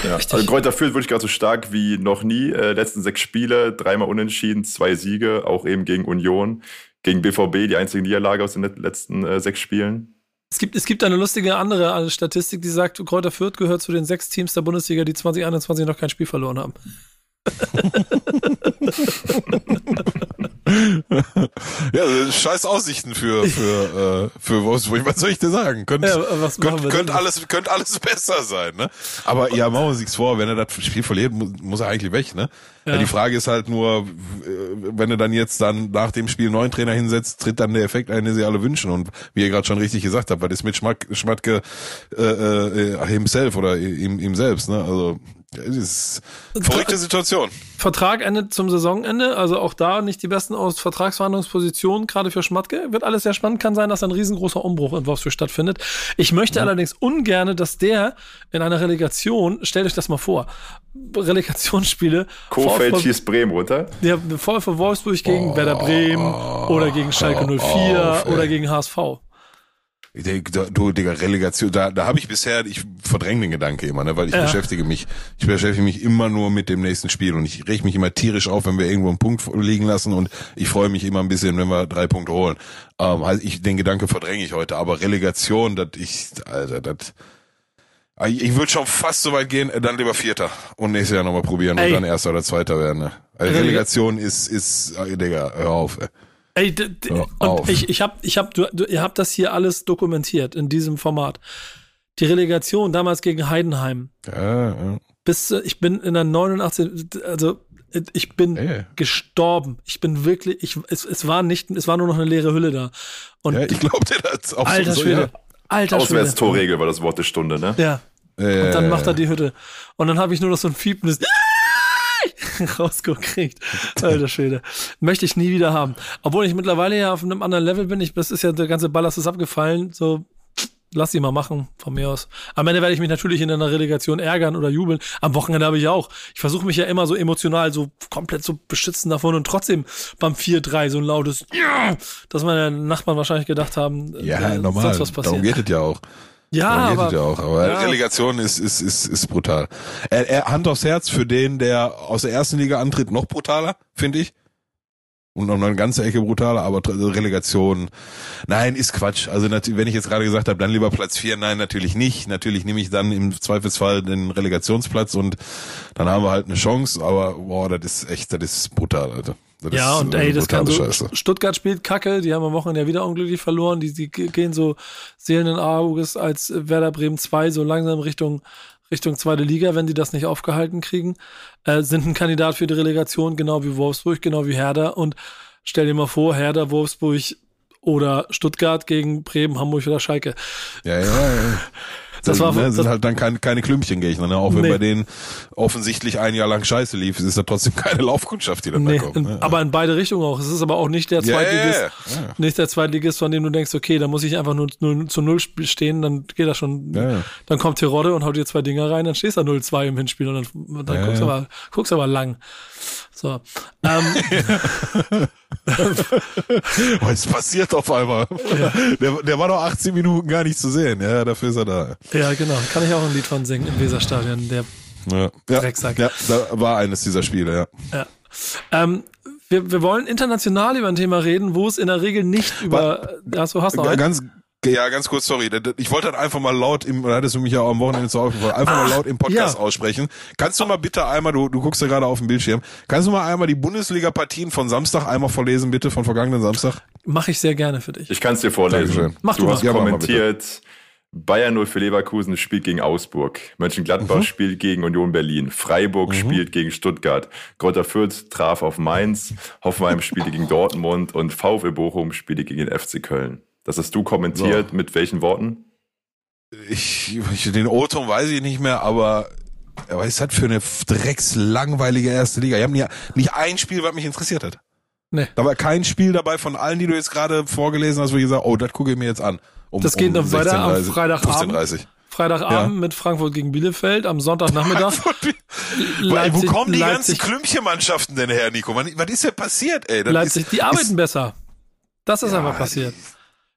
Ja. Also Kräuter Fürth wirklich gerade so stark wie noch nie. Äh, letzten sechs Spiele, dreimal unentschieden, zwei Siege, auch eben gegen Union, gegen BVB, die einzige Niederlage aus den let- letzten äh, sechs Spielen. Es gibt, es gibt eine lustige andere äh, Statistik, die sagt, Kräuter Fürth gehört zu den sechs Teams der Bundesliga, die 2021 noch kein Spiel verloren haben. Ja, scheiß Aussichten für, für, äh, für Wolfsburg. Was soll ich dir sagen? Könnt, Ja, könnt, könnt, alles, könnt alles besser sein, ne? Aber ja, machen wir uns nichts vor. Wenn er das Spiel verliert, muss, er eigentlich weg, ne? Ja. Ja. die Frage ist halt nur, äh, wenn er dann jetzt dann nach dem Spiel einen neuen Trainer hinsetzt, tritt dann der Effekt ein, den sie alle wünschen. Und wie ihr gerade schon richtig gesagt habt, was ist mit Schmack, Schmatke äh, äh, himself oder ihm, ihm selbst, ne? Also, ist verrückte Situation. Vertrag endet zum Saisonende, also auch da nicht die besten aus Vertragsverhandlungspositionen, gerade für Schmatke. Wird alles sehr spannend, kann sein, dass ein riesengroßer Umbruch in Wolfsburg stattfindet. Ich möchte allerdings ungerne, dass der in einer Relegation, stellt euch das mal vor, Relegationsspiele, Kofeld schießt Bremen runter. der VfB Wolfsburg gegen Werder Bremen oder gegen Schalke 04 auf, ey. oder gegen HSV. Ich denk, da- Du, Digga, Relegation, da, da habe ich bisher, ich verdränge den Gedanke immer, ne, weil ich Ja. beschäftige mich, ich beschäftige mich immer nur mit dem nächsten Spiel und ich reg mich immer tierisch auf, wenn wir irgendwo einen Punkt liegen lassen und ich freue mich immer ein bisschen, wenn wir drei Punkte holen. Ähm, also ich, den Gedanke verdränge ich heute, aber Relegation, das ich, Alter, das, ich, würde schon fast so weit gehen, äh, dann lieber Vierter und nächstes Jahr nochmal probieren Ey. und dann Erster oder Zweiter werden, ne. Also Relega- Relegation ist, ist, äh, Digga, hör auf, ey. Ey, d- d- Hör und ich, ich hab, ich hab, du, du, ihr habt das hier alles dokumentiert in diesem Format. Die Relegation damals gegen Heidenheim. Ja, ja. bis äh, ich bin in der 89, also äh, ich bin Ey. gestorben. Ich bin wirklich, ich, es, es war nicht, es war nur noch eine leere Hülle da. Und Ja, ich glaube dir das auch alter so, Schwede, alter Schwede. Auswärtstorregel war das Wort der Stunde, ne? Ja. Ja. Und dann macht er die Hütte. Und dann habe ich nur noch so ein fiependes rausgekriegt. Alter Schwede. Möchte ich nie wieder haben. Obwohl ich mittlerweile ja auf einem anderen Level bin. Ich, das ist ja, der ganze Ballast ist abgefallen. So, lass sie mal machen, von mir aus. Am Ende werde ich mich natürlich in einer Relegation ärgern oder jubeln. Am Wochenende habe ich auch. Ich versuche mich ja immer so emotional so komplett so beschützen davon und trotzdem beim 4-3 so ein lautes, dass meine Nachbarn wahrscheinlich gedacht haben, Ja, äh, normal. was Darum passiert. geht es ja auch. Ja, aber, ja auch. Aber ja. Relegation ist, ist, ist, ist brutal. Er, er, Hand aufs Herz für den, der aus der ersten Liga antritt, noch brutaler, finde ich. Und noch eine ganze Ecke brutaler, aber tr- Relegation, nein, ist Quatsch. Also wenn ich jetzt gerade gesagt habe, dann lieber Platz vier, nein, natürlich nicht. Natürlich nehme ich dann im Zweifelsfall den Relegationsplatz und dann haben wir halt eine Chance, aber boah, das ist echt, das ist brutal, Alter. Das Ja, ist und ey, das kann so. Scheiße. Stuttgart spielt Kacke, die haben am Wochenende ja wieder unglücklich verloren. Die, die gehen so seelenden Auges als Werder Bremen 2 so langsam Richtung, Richtung zweite Liga, wenn die das nicht aufgehalten kriegen. Äh, sind ein Kandidat für die Relegation, genau wie Wolfsburg, genau wie Herder. Und stell dir mal vor, Herder, Wolfsburg oder Stuttgart gegen Bremen, Hamburg oder Schalke. Ja, ja, ja. Das war- ne, das- sind halt dann keine, keine Klümpchengegner, ne? Auch wenn Nee. bei denen offensichtlich ein Jahr lang Scheiße lief, ist da trotzdem keine Laufkundschaft, die dann Nee, kommt. Ne? aber in beide Richtungen auch. Es ist aber auch nicht der Zweitligist, ja. nicht der Zweitligist, von dem du denkst, okay, da muss ich einfach nur, zu Null sp- stehen, dann geht das schon. Dann kommt Terodde und haut dir zwei Dinger rein, dann stehst du da 0-2 im Hinspiel und dann, dann guckst, aber, guckst aber lang. So. Ähm, es passiert auf einmal. Der, der war doch 18 Minuten gar nicht zu sehen. Ja, dafür ist er da. ja, genau. Kann ich auch ein Lied von singen im Weserstadion. Der, Ja, ja, Drecksack. ja da war eines dieser Spiele, ja. ja. ähm, wir, wir wollen international über ein Thema reden, wo es in der Regel nicht über. Ja, so hast du? Ganz, ja, ganz kurz, sorry. Ich wollte dann einfach mal laut im, da hattest du mich ja auch am Wochenende zu aufgefallen, einfach mal laut im Podcast ja. aussprechen. Kannst du mal bitte einmal, du, du guckst ja gerade auf dem Bildschirm, kannst du mal einmal die Bundesliga-Partien von Samstag einmal vorlesen, bitte, von vergangenen Samstag? Mache ich sehr gerne für dich. Ich kann es dir vorlesen. Dankeschön. Mach du du mal. hast Ja, kommentiert, Bayern 0 für Leverkusen spielt gegen Augsburg. Mönchengladbach spielt gegen Union Berlin. Freiburg spielt gegen Stuttgart. Greuther Fürth traf auf Mainz. Hoffenheim spielte gegen Dortmund und VfL Bochum spielte gegen den FC Köln. Das hast du kommentiert. Mit welchen Worten? Ich, ich den O-Ton weiß ich nicht mehr, aber aber was ist das für eine dreckslangweilige erste Liga? Wir haben ja nicht ein Spiel, was mich interessiert hat. Nee. Da war kein Spiel dabei von allen, die du jetzt gerade vorgelesen hast, wo ich gesagt oh, das gucke ich mir jetzt an. Um, Das geht noch weiter am 16:30, Freitagabend. 15:30. Freitagabend Ja. mit Frankfurt gegen Bielefeld, am Sonntagnachmittag. Weil, wo kommen die Leipzig, ganzen Klümpchenmannschaften denn her, Nico? Was, ist denn passiert, ey? Das Leipzig, ist, die arbeiten ist, besser. Das ist Ja, einfach passiert.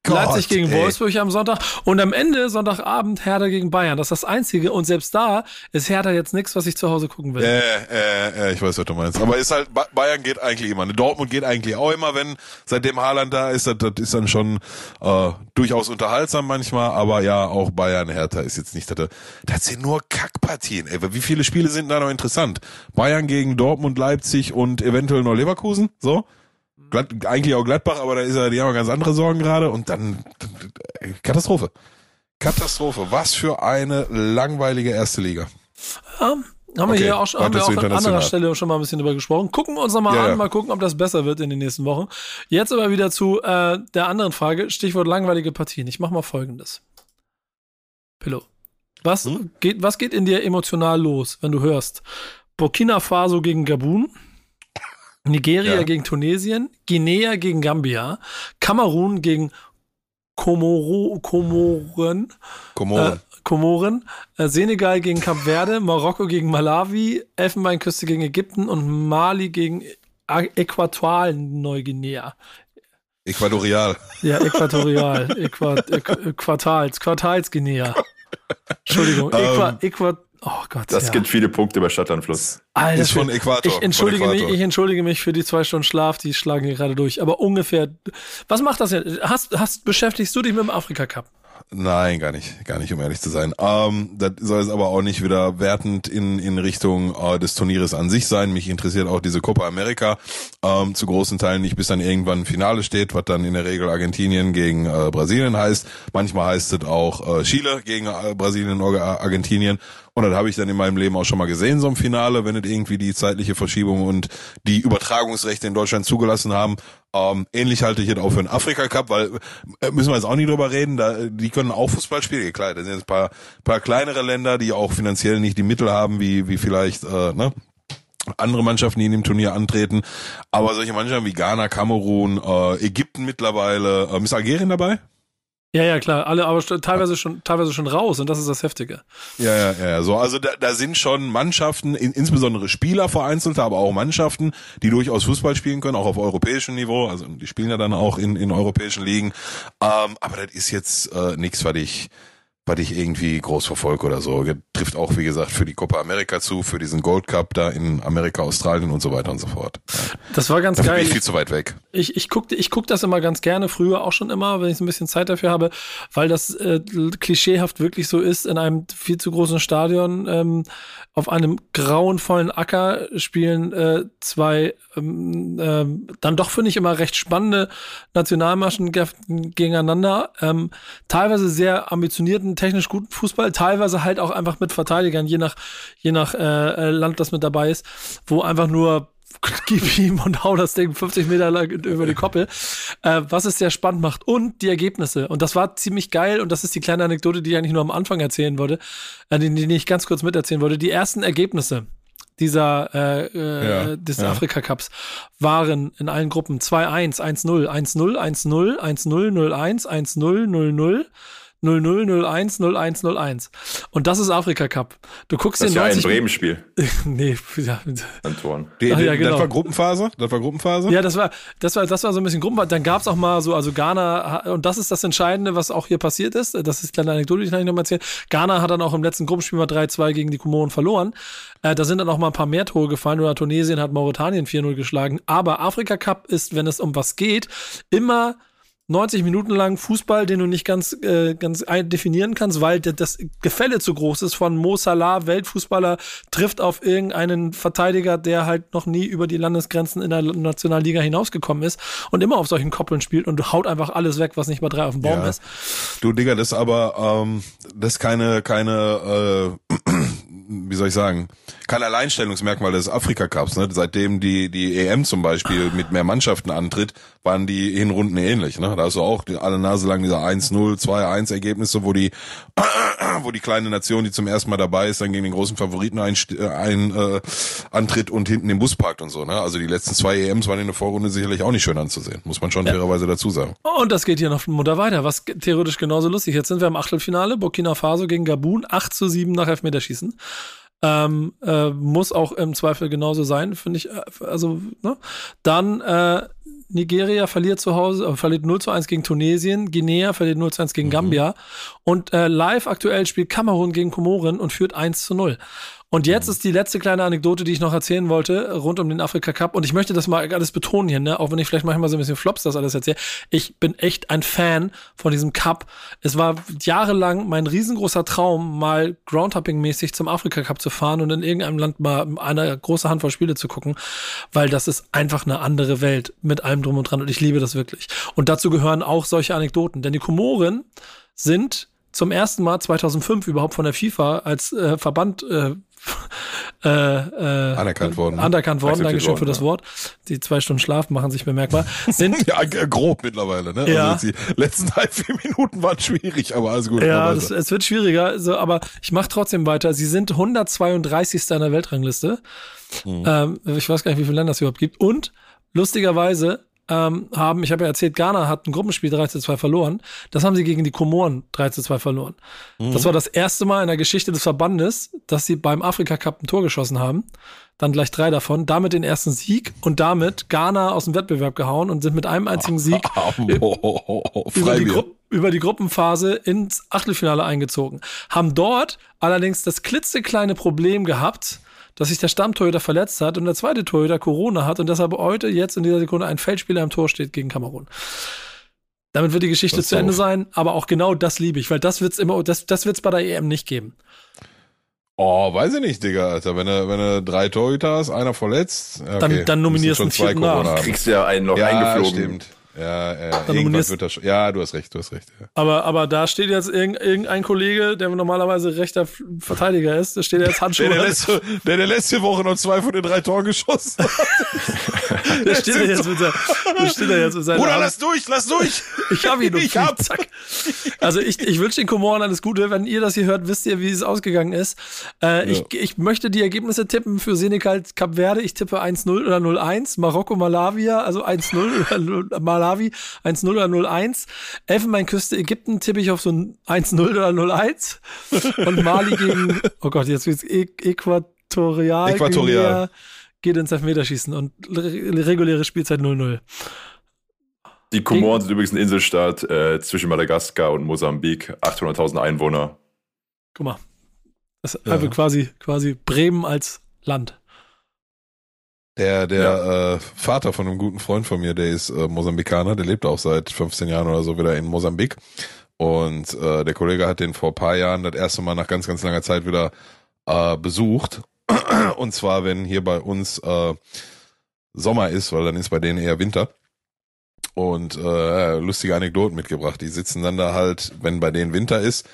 Gott, Leipzig gegen ey. Wolfsburg am Sonntag und am Ende Sonntagabend Hertha gegen Bayern. Das ist das Einzige und selbst da ist Hertha jetzt nichts, was ich zu Hause gucken will. Äh, äh, äh, ich weiß, was du meinst. Aber ist halt, Ba- Bayern geht eigentlich immer. Ne? Dortmund geht eigentlich auch immer, wenn seitdem Haaland da ist, das, das ist dann schon äh, durchaus unterhaltsam manchmal, aber ja, auch Bayern, Hertha ist jetzt nicht, das, das sind nur Kackpartien. Ey, wie viele Spiele sind da noch interessant? Bayern gegen Dortmund, Leipzig und eventuell noch Leverkusen, so? Glatt, eigentlich auch Gladbach, aber da ist ja, die haben ganz andere Sorgen gerade und dann Katastrophe. Katastrophe. Was für eine langweilige erste Liga. Ja, haben wir Okay, hier auch, schon, haben wir auch an anderer. Stelle schon mal ein bisschen drüber gesprochen. Gucken wir uns noch mal Ja, an, ja. mal gucken, ob das besser wird in den nächsten Wochen. Jetzt aber wieder zu äh, der anderen Frage, Stichwort langweilige Partien. Ich mach mal folgendes. Pillow. Was, Hm? geht, was geht in dir emotional los, wenn du hörst Burkina Faso gegen Gabun, Nigeria Ja. gegen Tunesien, Guinea gegen Gambia, Kamerun gegen Komoro, Komoren, Komoren. äh, Komoren, äh, Senegal gegen Kap Verde, Marokko gegen Malawi, Elfenbeinküste gegen Ägypten und Mali gegen Äquatorial-Neuguinea. Ecuadorial. Ja, Äquatorial, Äqua, Äqu- Quartals, Quartalsguinea. Entschuldigung, Äqua, Äqua, oh Gott. Das ja. gibt viele Punkte bei Stadtland Fluss. Alter, Ist von. Äquator, Ich entschuldige, von mich, Äquator. ich entschuldige mich für die zwei Stunden Schlaf, die schlagen hier gerade durch. Aber ungefähr, was macht das denn? Hast, hast, beschäftigst du dich mit dem Afrika Cup? Nein, gar nicht, gar nicht, um ehrlich zu sein. Ähm, das soll es aber auch nicht wieder wertend in, in Richtung äh, des Turnieres an sich sein. Mich interessiert auch diese Copa America ähm, zu großen Teilen nicht, bis dann irgendwann ein Finale steht, was dann in der Regel Argentinien gegen äh, Brasilien heißt. Manchmal heißt es auch äh, Chile gegen äh, Brasilien oder Argentinien. Und das habe ich dann in meinem Leben auch schon mal gesehen, so im Finale, wenn es irgendwie die zeitliche Verschiebung und die Übertragungsrechte in Deutschland zugelassen haben. Ähm, ähnlich halte ich jetzt auch für den Afrika Cup, weil äh, müssen wir jetzt auch nicht drüber reden, da, die können auch Fußball spielen. Klar, da sind jetzt ein paar, paar kleinere Länder, die auch finanziell nicht die Mittel haben, wie, wie vielleicht, äh, ne? andere Mannschaften, die in dem Turnier antreten. Aber solche Mannschaften wie Ghana, Kamerun, äh, Ägypten mittlerweile, äh, ist Algerien dabei? Ja, ja, klar, alle, aber teilweise schon, teilweise schon raus und das ist das Heftige. Ja, ja, ja, so, also da, da sind schon Mannschaften, in, insbesondere Spieler vereinzelte, aber auch Mannschaften, die durchaus Fußball spielen können, auch auf europäischem Niveau, also die spielen ja dann auch in, in europäischen Ligen, ähm, aber das ist jetzt äh, nichts, was ich, was ich irgendwie groß verfolge oder so. Trifft auch, wie gesagt, für die Copa America zu, für diesen Gold Cup da in Amerika, Australien und so weiter und so fort. Das war ganz Dafür geil. Bin ich viel zu weit weg. Ich, ich gucke ich guck das immer ganz gerne, früher auch schon immer, wenn ich ein bisschen Zeit dafür habe, weil das äh, klischeehaft wirklich so ist, in einem viel zu großen Stadion ähm, auf einem grauenvollen Acker spielen äh, zwei ähm, äh, dann doch, finde ich, immer recht spannende Nationalmaschen gegeneinander. Ähm, teilweise sehr ambitionierten, technisch guten Fußball, teilweise halt auch einfach mit Verteidigern, je nach, je nach äh, äh Land, das mit dabei ist, wo einfach nur gib ihm und hau das Ding 50 Meter lang über die Koppel, äh, was es sehr spannend macht und die Ergebnisse. Und das war ziemlich geil und das ist die kleine Anekdote, die ich eigentlich nur am Anfang erzählen wollte, äh, die, die ich ganz kurz miterzählen wollte. Die ersten Ergebnisse dieser äh, äh, ja, des ja. Afrika Cups waren in allen Gruppen 2-1, 1-0, 1-0, 1-0, 1-0, 0-1, 1-0, 0-0, 0001 0101. Und das ist Afrika Cup. Du guckst das ist ja ein Bremen-Spiel. nee, ja. Antoine. Die, Ach, ja, genau. Das war Gruppenphase? Das war Gruppenphase? Ja, das war, das war, das war so ein bisschen Gruppenphase. Dann gab's auch mal so, also Ghana, und das ist das Entscheidende, was auch hier passiert ist. Das ist eine Anekdote, die ich noch mal erzählen. Ghana hat dann auch im letzten Gruppenspiel mal 3-2 gegen die Komoren verloren. Äh, da sind dann auch mal ein paar mehr Tore gefallen oder Tunesien hat Mauretanien 4-0 geschlagen. Aber Afrika Cup ist, wenn es um was geht, immer 90 Minuten lang Fußball, den du nicht ganz, äh, ganz definieren kannst, weil das Gefälle zu groß ist von Mo Salah, Weltfußballer, trifft auf irgendeinen Verteidiger, der halt noch nie über die Landesgrenzen in der Nationalliga hinausgekommen ist und immer auf solchen Koppeln spielt und haut einfach alles weg, was nicht mal drei auf dem Baum ja. ist. Du Digga, das ist aber, ähm, das ist keine, keine, äh, wie soll ich sagen, kein Alleinstellungsmerkmal des Afrika Cups. Ne? Seitdem die die EM zum Beispiel mit mehr Mannschaften antritt, waren die Hinrunden ähnlich. Ne? Da hast du auch die, alle Nase lang diese 1-0, 2-1 Ergebnisse, wo die wo die kleine Nation, die zum ersten Mal dabei ist, dann gegen den großen Favoriten ein, ein äh, antritt und hinten den Bus parkt und so. Ne? Also die letzten zwei EMs waren in der Vorrunde sicherlich auch nicht schön anzusehen, muss man schon ja. fairerweise dazu sagen. Und das geht hier noch munter weiter, was theoretisch genauso lustig. Jetzt sind wir im Achtelfinale, Burkina Faso gegen Gabun, 8 zu 7 nach Elfmeterschießen. Ähm, äh, muss auch im Zweifel genauso sein, finde ich. Äh, also, ne? Dann äh, Nigeria verliert zu Hause, äh, verliert 0 zu 1 gegen Tunesien, Guinea verliert 0 zu 1 gegen mhm. Gambia und äh, live aktuell spielt Kamerun gegen Komoren und führt 1 zu 0. Und jetzt ist die letzte kleine Anekdote, die ich noch erzählen wollte, rund um den Afrika Cup. Und ich möchte das mal alles betonen hier, ne? Auch wenn ich vielleicht manchmal so ein bisschen flops das alles erzähle. Ich bin echt ein Fan von diesem Cup. Es war jahrelang mein riesengroßer Traum, mal Groundhopping-mäßig zum Afrika Cup zu fahren und in irgendeinem Land mal eine große Handvoll Spiele zu gucken. Weil das ist einfach eine andere Welt mit allem drum und dran. Und ich liebe das wirklich. Und dazu gehören auch solche Anekdoten. Denn die Komoren sind zum ersten Mal 2005 überhaupt von der FIFA als äh, Verband äh, äh, äh, anerkannt worden. Anerkannt worden, Dankeschön für das Wort. Die zwei Stunden Schlaf machen sich bemerkbar. Sind ja grob mittlerweile, ne? Ja. Also die letzten drei, vier Minuten waren schwierig, aber alles gut. Ja, das, es wird schwieriger, so, aber ich mache trotzdem weiter. Sie sind 132. in der Weltrangliste. Mhm. Ähm, ich weiß gar nicht, wie viele Länder es überhaupt gibt. Und lustigerweise ähm, haben, ich habe ja erzählt, Ghana hat ein Gruppenspiel 3 zu 2 verloren. Das haben sie gegen die Komoren 3 zu 2 verloren. Mhm. Das war das erste Mal in der Geschichte des Verbandes, dass sie beim Afrika Cup ein Tor geschossen haben. Dann gleich drei davon. Damit den ersten Sieg und damit Ghana aus dem Wettbewerb gehauen und sind mit einem einzigen Sieg über, die über die Gruppenphase ins Achtelfinale eingezogen. Haben dort allerdings das klitzekleine Problem gehabt, dass sich der Stammtorhüter verletzt hat und der zweite Torhüter Corona hat und deshalb heute jetzt in dieser Sekunde ein Feldspieler im Tor steht gegen Kamerun. Damit wird die Geschichte zu Ende sein, aber auch genau das liebe ich, weil das wird's immer, das, das wird's bei der EM nicht geben. Oh, weiß ich nicht, Digga, Alter. Wenn du, wenn du drei Torhüter hast, einer verletzt, okay. dann, dann nominierst du einen vierten nach. Kriegst du ja einen noch ja, eingeflogen. Stimmt. Ja, äh, Dann irgendwas wird das schon. Ja, du hast recht, du hast recht. Ja. Aber, aber da steht jetzt irgend, irgendein Kollege, der normalerweise rechter Verteidiger ist, da steht jetzt Handschuhe. Der, der, letzte, der, der letzte Woche noch zwei von den drei Toren geschossen hat. Der steht da jetzt mit, sein- der steht da jetzt mit seinen Bruder, Armen. lass durch, lass durch. Ich hab ihn. Ich hab. Zack. Also ich, ich wünsche den Komoren alles Gute. Wenn ihr das hier hört, wisst ihr, wie es ausgegangen ist. Äh, ich, ich möchte die Ergebnisse tippen für Senegal Kap Verde. Ich tippe 1-0 oder 0-1. Marokko Malawia, also 1-0 oder 0, Malawi 1-0 oder 0-1. Elfenbeinküste Ägypten tippe ich auf so ein 1-0 oder 0-1. Und Mali gegen, oh Gott, jetzt wird's e Äquatorial. Äquatorial. Guinea Geht ins Elfmeterschießen und re reguläre Spielzeit 0-0. Die Komoren sind übrigens ein Inselstaat äh, zwischen Madagaskar und Mosambik. 800.000 Einwohner. Guck mal. Das ist Ja. einfach quasi, quasi Bremen als Land. Der, der äh, Vater von einem guten Freund von mir, der ist äh, Mosambikaner, der lebt auch seit 15 Jahren oder so wieder in Mosambik. Und äh, der Kollege hat den vor ein paar Jahren das erste Mal nach ganz, ganz langer Zeit wieder äh, besucht. Und zwar, wenn hier bei uns äh, Sommer ist, weil dann ist bei denen eher Winter. Und äh, lustige Anekdoten mitgebracht. Die sitzen dann da halt, wenn bei denen Winter ist,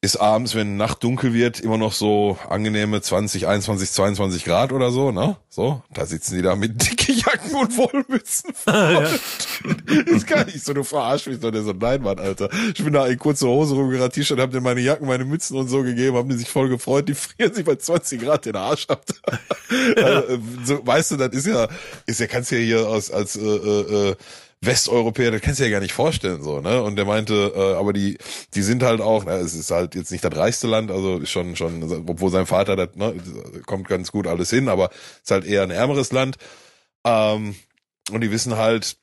ist abends, wenn Nacht dunkel wird, immer noch so angenehme 20, 21, 22 Grad oder so, ne? So, da sitzen die da mit dicke Jacken und Wollmützen. das ist gar nicht so, du verarsch mich doch, der so, nein, Mann, Alter. Ich bin da in kurze Hose rumgerannt, T-Shirt, hab denen meine Jacken, meine Mützen und so gegeben, haben die sich voll gefreut, die frieren sich bei 20 Grad den Arsch ab. also, äh, so, weißt du, das ist ja, ist ja, kannst du ja hier aus, als, äh, äh, äh, Westeuropäer, das kannst du ja gar nicht vorstellen, so, ne? Und der meinte, äh, aber die, die sind halt auch, na, es ist halt jetzt nicht das reichste Land, also schon, schon, obwohl sein Vater, das, ne, kommt ganz gut alles hin, aber ist halt eher ein ärmeres Land. Ähm, und die wissen halt,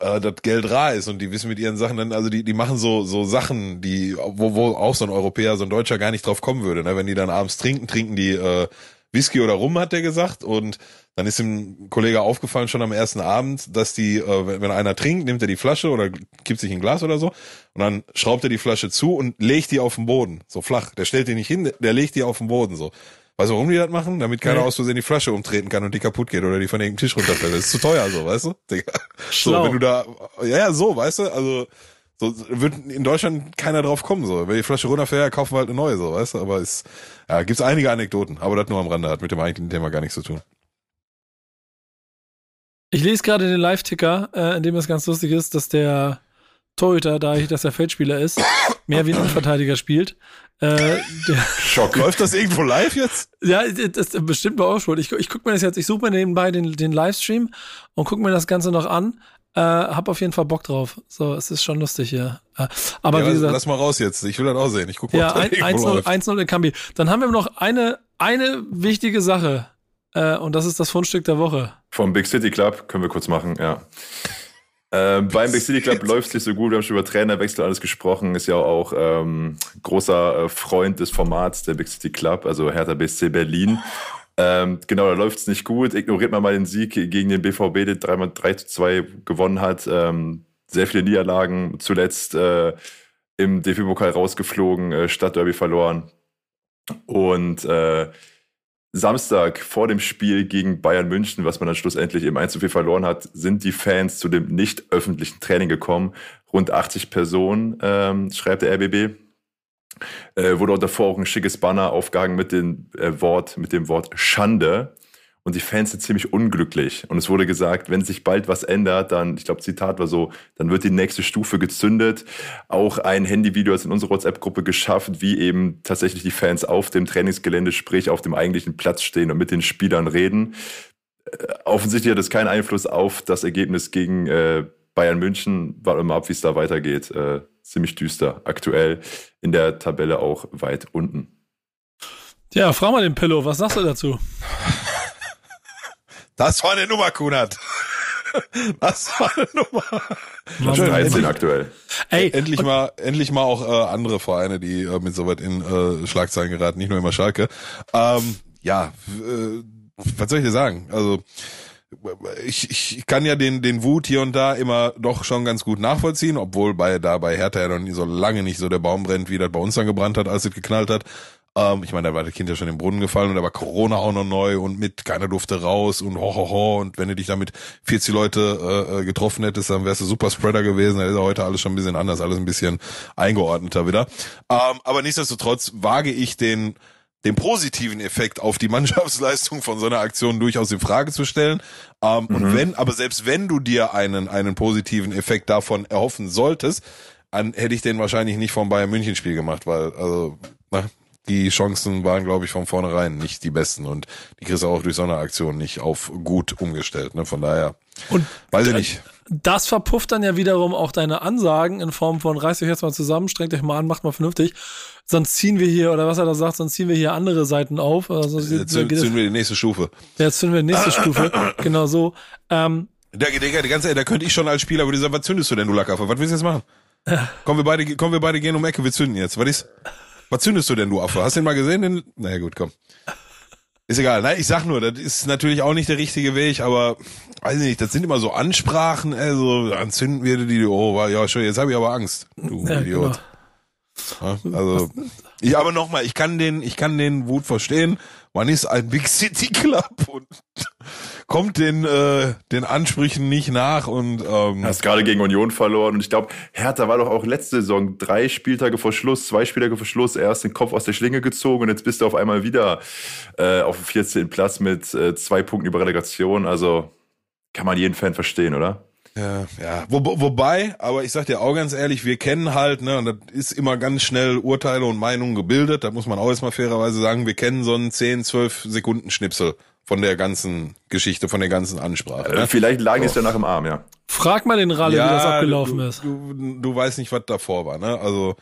äh, dass Geld rar ist und die wissen mit ihren Sachen dann, also die, die machen so, so Sachen, die, wo, wo auch so ein Europäer, so ein Deutscher gar nicht drauf kommen würde, ne? Wenn die dann abends trinken, trinken die, äh, Whisky oder Rum, hat der gesagt. Und dann ist dem Kollege aufgefallen schon am ersten Abend, dass die, äh, wenn einer trinkt, nimmt er die Flasche oder kippt sich ein Glas oder so und dann schraubt er die Flasche zu und legt die auf den Boden, so flach. Der stellt die nicht hin, der legt die auf den Boden so. Weißt du, warum die das machen? Damit keiner Nee. aus Versehen die Flasche umtreten kann und die kaputt geht oder die von irgendeinem Tisch runterfällt. Das ist zu teuer, so, weißt du? Digga. So, wenn du da, ja, ja, so, weißt du, also, so wird in Deutschland keiner drauf kommen, so. Wenn die Flasche runterfällt, ja, kaufen wir halt eine neue, so, weißt du, aber es, ja, gibt's einige Anekdoten, aber das nur am Rande hat mit dem eigentlichen Thema gar nichts zu tun. Ich lese gerade den Live-Ticker, äh, in dem es ganz lustig ist, dass der Torhüter, da ich, dass er Feldspieler ist, mehr wie ein Innenverteidiger spielt. Äh, der, Schock. Läuft das irgendwo live jetzt? ja, das ist bestimmt bei Aufsport. Ich, gu- ich gucke mir das jetzt, ich suche mir nebenbei den, den Livestream und gucke mir das Ganze noch an. Äh, hab auf jeden Fall Bock drauf. So, es ist schon lustig hier. Äh, aber ja, wie lass, gesagt, lass mal raus jetzt. Ich will das auch sehen. Ich guck mal, Ja, ob das ein- irgendwo 1-0 läuft. 1-0 in Kambi. Dann haben wir noch eine, eine wichtige Sache. Äh, und das ist das Fundstück der Woche. Vom Big City Club können wir kurz machen, ja. Äh, beim Big City Club läuft es nicht so gut. Wir haben schon über Trainerwechsel alles gesprochen. Ist ja auch ähm, großer äh, Freund des Formats der Big City Club, also Hertha BSC Berlin. Ähm, genau, da läuft es nicht gut. Ignoriert man mal den Sieg gegen den BVB, der 3, 3 zu 2 gewonnen hat. Ähm, sehr viele Niederlagen, zuletzt äh, im DFB-Pokal rausgeflogen, äh, Stadtderby verloren. Und äh, Samstag vor dem Spiel gegen Bayern München, was man dann schlussendlich im 1 zu 4 verloren hat, sind die Fans zu dem nicht öffentlichen Training gekommen. Rund 80 Personen, ähm, schreibt der RBB. Äh, wurde auch davor auch ein schickes Banner aufgehangen mit dem äh, Wort, mit dem Wort Schande. Und die Fans sind ziemlich unglücklich. Und es wurde gesagt, wenn sich bald was ändert, dann, ich glaube, Zitat war so, dann wird die nächste Stufe gezündet. Auch ein Handyvideo ist in unserer WhatsApp-Gruppe geschafft, wie eben tatsächlich die Fans auf dem Trainingsgelände, sprich auf dem eigentlichen Platz stehen und mit den Spielern reden. Äh, offensichtlich hat es keinen Einfluss auf das Ergebnis gegen äh, Bayern München. Warten wir mal ab, wie es da weitergeht. Ziemlich düster. Aktuell in der Tabelle auch weit unten. Ja, frag mal den Pillow, was sagst du dazu? Das war eine Nummer, Kunert. Das war eine Nummer. Endlich- 13 aktuell. Ey, endlich mal, endlich mal auch äh, andere Vereine, die äh, mit so weit in äh, Schlagzeilen geraten, nicht nur immer Schalke. Ähm, ja, äh, was soll ich dir sagen? Also ich, ich kann ja den den Wut hier und da immer doch schon ganz gut nachvollziehen, obwohl bei da bei Hertha ja noch nie so lange nicht so der Baum brennt, wie das bei uns dann gebrannt hat, als es geknallt hat. Ähm, ich meine, da war das Kind ja schon im Brunnen gefallen und da war Corona auch noch neu und mit keiner durfte raus und ho, ho, ho. Und wenn du dich da mit 40 Leute äh, äh, getroffen hättest, dann wärst du super Spreader gewesen. Da ist ja heute alles schon ein bisschen anders, alles ein bisschen eingeordneter wieder. Ähm, aber nichtsdestotrotz wage ich den den positiven Effekt auf die Mannschaftsleistung von so einer Aktion durchaus in Frage zu stellen. Ähm, mhm. Und wenn, aber selbst wenn du dir einen, einen positiven Effekt davon erhoffen solltest, dann hätte ich den wahrscheinlich nicht vom Bayern München Spiel gemacht, weil, also, na, die Chancen waren, glaube ich, von vornherein nicht die besten und die kriegst du auch durch so eine Aktion nicht auf gut umgestellt. Ne? Von daher, und weiß ich nicht. Das verpufft dann ja wiederum auch deine Ansagen in Form von reißt euch jetzt mal zusammen, strengt euch mal an, macht mal vernünftig. Sonst ziehen wir hier, oder was er da sagt, sonst ziehen wir hier andere Seiten auf. Also, jetzt zünden wir die nächste Stufe. Jetzt zünden wir die nächste Stufe. Genau so. Ähm, der, der, der ganze, da könnte ich schon als Spieler würde sagen, was zündest du denn, du Lackaffe? Was willst du jetzt machen? Kommen wir beide, kommen wir beide gehen um Ecke, wir zünden jetzt. Was ist? Was zündest du denn, du Affe? Hast du den mal gesehen? Den? Naja, gut, komm. Ist egal. Nein, ich sag nur, das ist natürlich auch nicht der richtige Weg, aber weiß ich nicht, das sind immer so Ansprachen, also anzünden wir die, oh, ja, schon, jetzt habe ich aber Angst, du ja, Idiot. Genau. Ja, also, ich aber nochmal, ich kann den, ich kann den Wut verstehen. Man ist ein Big City Club und kommt den, äh, den Ansprüchen nicht nach und ähm, hast gerade gegen Union verloren und ich glaube, Hertha war doch auch letzte Saison drei Spieltage vor Schluss, zwei Spieltage vor Schluss erst den Kopf aus der Schlinge gezogen und jetzt bist du auf einmal wieder äh, auf dem 14. Platz mit äh, zwei Punkten über Relegation. Also kann man jeden Fan verstehen, oder? Ja, ja. Wo, wobei, aber ich sag dir auch ganz ehrlich, wir kennen halt, ne, und das ist immer ganz schnell Urteile und Meinungen gebildet, da muss man auch erstmal fairerweise sagen, wir kennen so einen 10, 12 Sekunden Schnipsel von der ganzen Geschichte, von der ganzen Ansprache. Ne? Vielleicht lagen die es danach im Arm, ja. Frag mal den Ralle, ja, wie das abgelaufen du, ist. Du, du weißt nicht, was davor war, ne? Also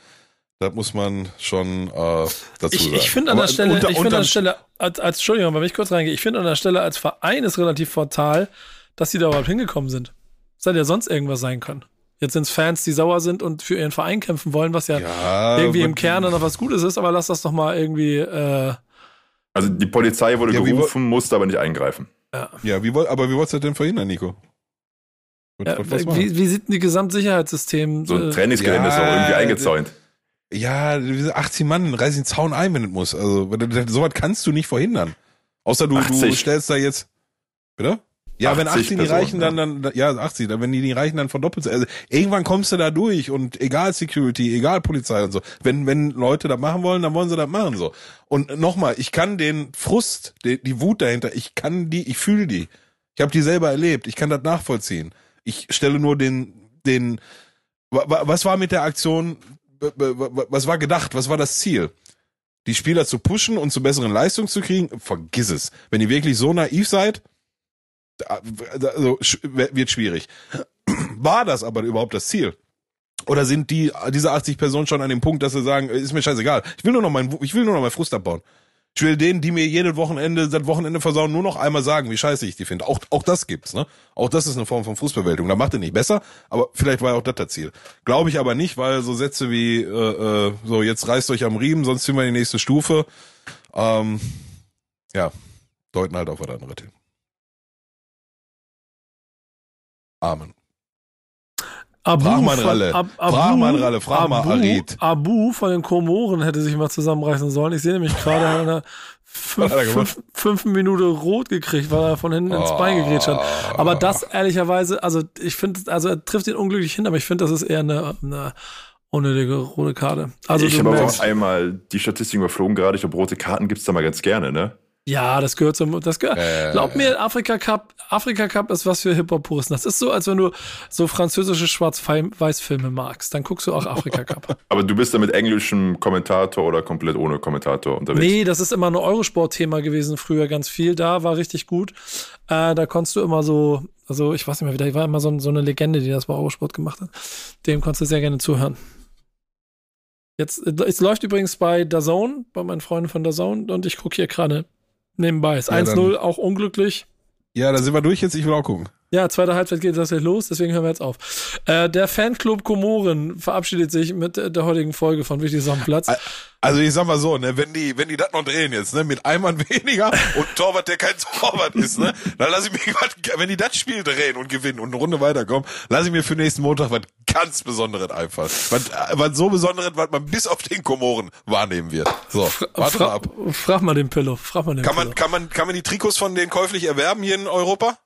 das muss man schon äh, dazu ich, sagen. Ich finde an der Stelle, unter, ich finde an der Stelle, als, als Entschuldigung, wenn ich kurz reingehe, ich finde an der Stelle als Verein ist relativ fatal, dass die da überhaupt hingekommen sind. Es hätte ja sonst irgendwas sein können. Jetzt sind es Fans, die sauer sind und für ihren Verein kämpfen wollen, was ja, ja irgendwie im Kern noch was Gutes ist, aber lass das doch mal irgendwie äh, also die Polizei wurde ja, gerufen, musste aber nicht eingreifen. Ja, ja wie, aber wie wolltest du das denn verhindern, Nico? Ja, wie, wie, sieht denn die Gesamtsicherheitssystem? So ein äh, Trainingsgelände ja, ist auch irgendwie eingezäunt. Ja, 18 Mann reißen den Zaun ein, wenn es muss. Also sowas kannst du nicht verhindern. Außer du, du stellst da jetzt. Bitte? Ja, wenn 18 die reichen, dann, dann, ja, 80, dann, wenn die nicht reichen, dann verdoppelt Also, irgendwann kommst du da durch und egal Security, egal Polizei und so. Wenn, wenn Leute das machen wollen, dann wollen sie das machen, so. Und nochmal, ich kann den Frust, die, die Wut dahinter, ich kann die, ich fühle die. Ich habe die selber erlebt, ich kann das nachvollziehen. Ich stelle nur den, den, was war mit der Aktion, was war gedacht, was war das Ziel? Die Spieler zu pushen und zu besseren Leistungen zu kriegen? Vergiss es. Wenn ihr wirklich so naiv seid, also wird schwierig. War das aber überhaupt das Ziel? Oder sind die, diese 80 Personen schon an dem Punkt, dass sie sagen, ist mir scheißegal. Ich will nur noch mein, ich will nur noch meinen Frust abbauen. Ich will denen, die mir jedes Wochenende, seit Wochenende versauen, nur noch einmal sagen, wie scheiße ich die finde. Auch, auch das gibt's, ne? Auch das ist eine Form von Frustbewältigung. Da macht er nicht besser, aber vielleicht war ja auch das das Ziel. Glaube ich aber nicht, weil so Sätze wie, äh, äh, so, jetzt reißt euch am Riemen, sonst ziehen wir in die nächste Stufe, ähm, ja, deuten halt auf was anderes hin. Amen. Abu frag mal Ralle. Ab, Abu, frag mal Ralle, frag Abu, mal Arid. Abu von den Komoren hätte sich mal zusammenreißen sollen. Ich sehe nämlich gerade, er hat eine fünf, fünf, fünf Minute rot gekriegt, weil er von hinten ins Bein gegrätscht hat. Aber das ehrlicherweise, also ich finde, also er trifft ihn unglücklich hin, aber ich finde, das ist eher eine, eine unnötige rote Karte. Also ich habe auch einmal die Statistik überflogen gerade. Ich glaube, rote Karten gibt's da mal ganz gerne, ne? Ja, das gehört zum, das gehört. Äh, glaub mir, Afrika Cup, Afrika Cup ist was für Hip-Hop-Puristen. Das ist so, als wenn du so französische Schwarz-Weiß-Filme magst. Dann guckst du auch Afrika Cup. Aber du bist da mit englischem Kommentator oder komplett ohne Kommentator unterwegs? Nee, das ist immer ein Eurosport-Thema gewesen früher ganz viel. Da war richtig gut. Äh, da konntest du immer so, also ich weiß nicht mehr wieder, war immer so, so eine Legende, die das bei Eurosport gemacht hat. Dem konntest du sehr gerne zuhören. Jetzt, es läuft übrigens bei DAZN, bei meinen Freunden von DAZN und ich gucke hier gerade nebenbei. Ist ja, 1-0 auch unglücklich. Ja, da sind wir durch jetzt. Ich will auch gucken. Ja, zweite Halbzeit geht das jetzt los, deswegen hören wir jetzt auf. Äh, der Fanclub Komoren verabschiedet sich mit der heutigen Folge von Wichtig am Platz. Also ich sag mal so, ne, wenn die, wenn die das noch drehen jetzt, ne, mit einem Mann weniger und Torwart, der kein Torwart ist, ne, dann lass ich mir, wenn die das Spiel drehen und gewinnen und eine Runde weiterkommen, lass ich mir für nächsten Montag was ganz Besonderes einfach. Was, was so Besonderes, was man bis auf den Komoren wahrnehmen wird. So, warte mal Fra ab. frag mal den Pillow. Frag mal den Kann man, Pillow. kann man, kann man die Trikots von denen käuflich erwerben hier in Europa?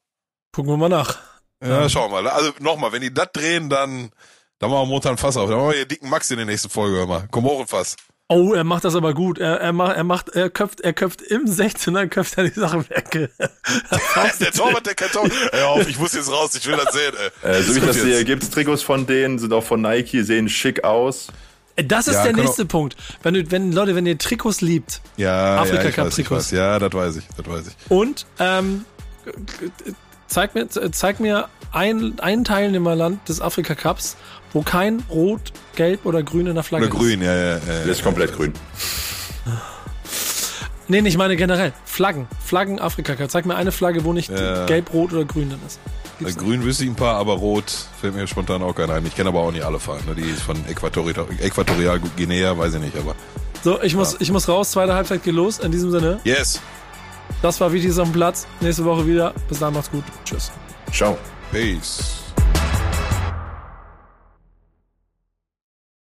Gucken wir mal nach. Ja, schauen wir mal. Also nochmal, wenn die das drehen, dann, dann machen wir Montag ein Fass auf. Dann machen wir hier dicken Max in der nächsten Folge, hör mal. Komorenfass. Oh, er macht das aber gut. Er, er macht, er macht, er köpft, er köpft im 16er, köpft er die Sache weg. der Torwart, der kann Torwart. Hör auf, ich muss jetzt raus, ich will das sehen, ey. Äh, so wie ich das sehe, gibt's Trikots von denen, sind auch von Nike, sehen schick aus. Das ist Ja, der nächste Punkt. Wenn du, wenn, Leute, wenn ihr Trikots liebt Ja, Afrika ja, Cup weiß, Trikots. weiß. Ja, das weiß ich, das weiß ich. und, ähm, zeig mir, zeig mir ein, ein Teilnehmerland des Afrika Cups, wo kein Rot, Gelb oder Grün in der Flagge Oder ist. grün, ja, ja, ja. Der ist komplett grün. Nee, ich meine generell. Flaggen. Flaggen Afrika Cup. Zeig mir eine Flagge, wo nicht Ja. Gelb, Rot oder Grün drin ist. Bei Gibt's Grün wüsste ich ein paar, aber Rot fällt mir spontan auch keiner ein. Ich kenne aber auch nicht alle Fahnen. Ne? Die ist von Äquatorial, Äquatorial Guinea, weiß ich nicht, aber. So, ich muss, ich muss raus. Zweite Halbzeit geht los. In diesem Sinne, Yes. Das war Wichtiges auf dem Platz. Nächste Woche wieder. Bis dann, macht's gut. Tschüss. Ciao. Peace.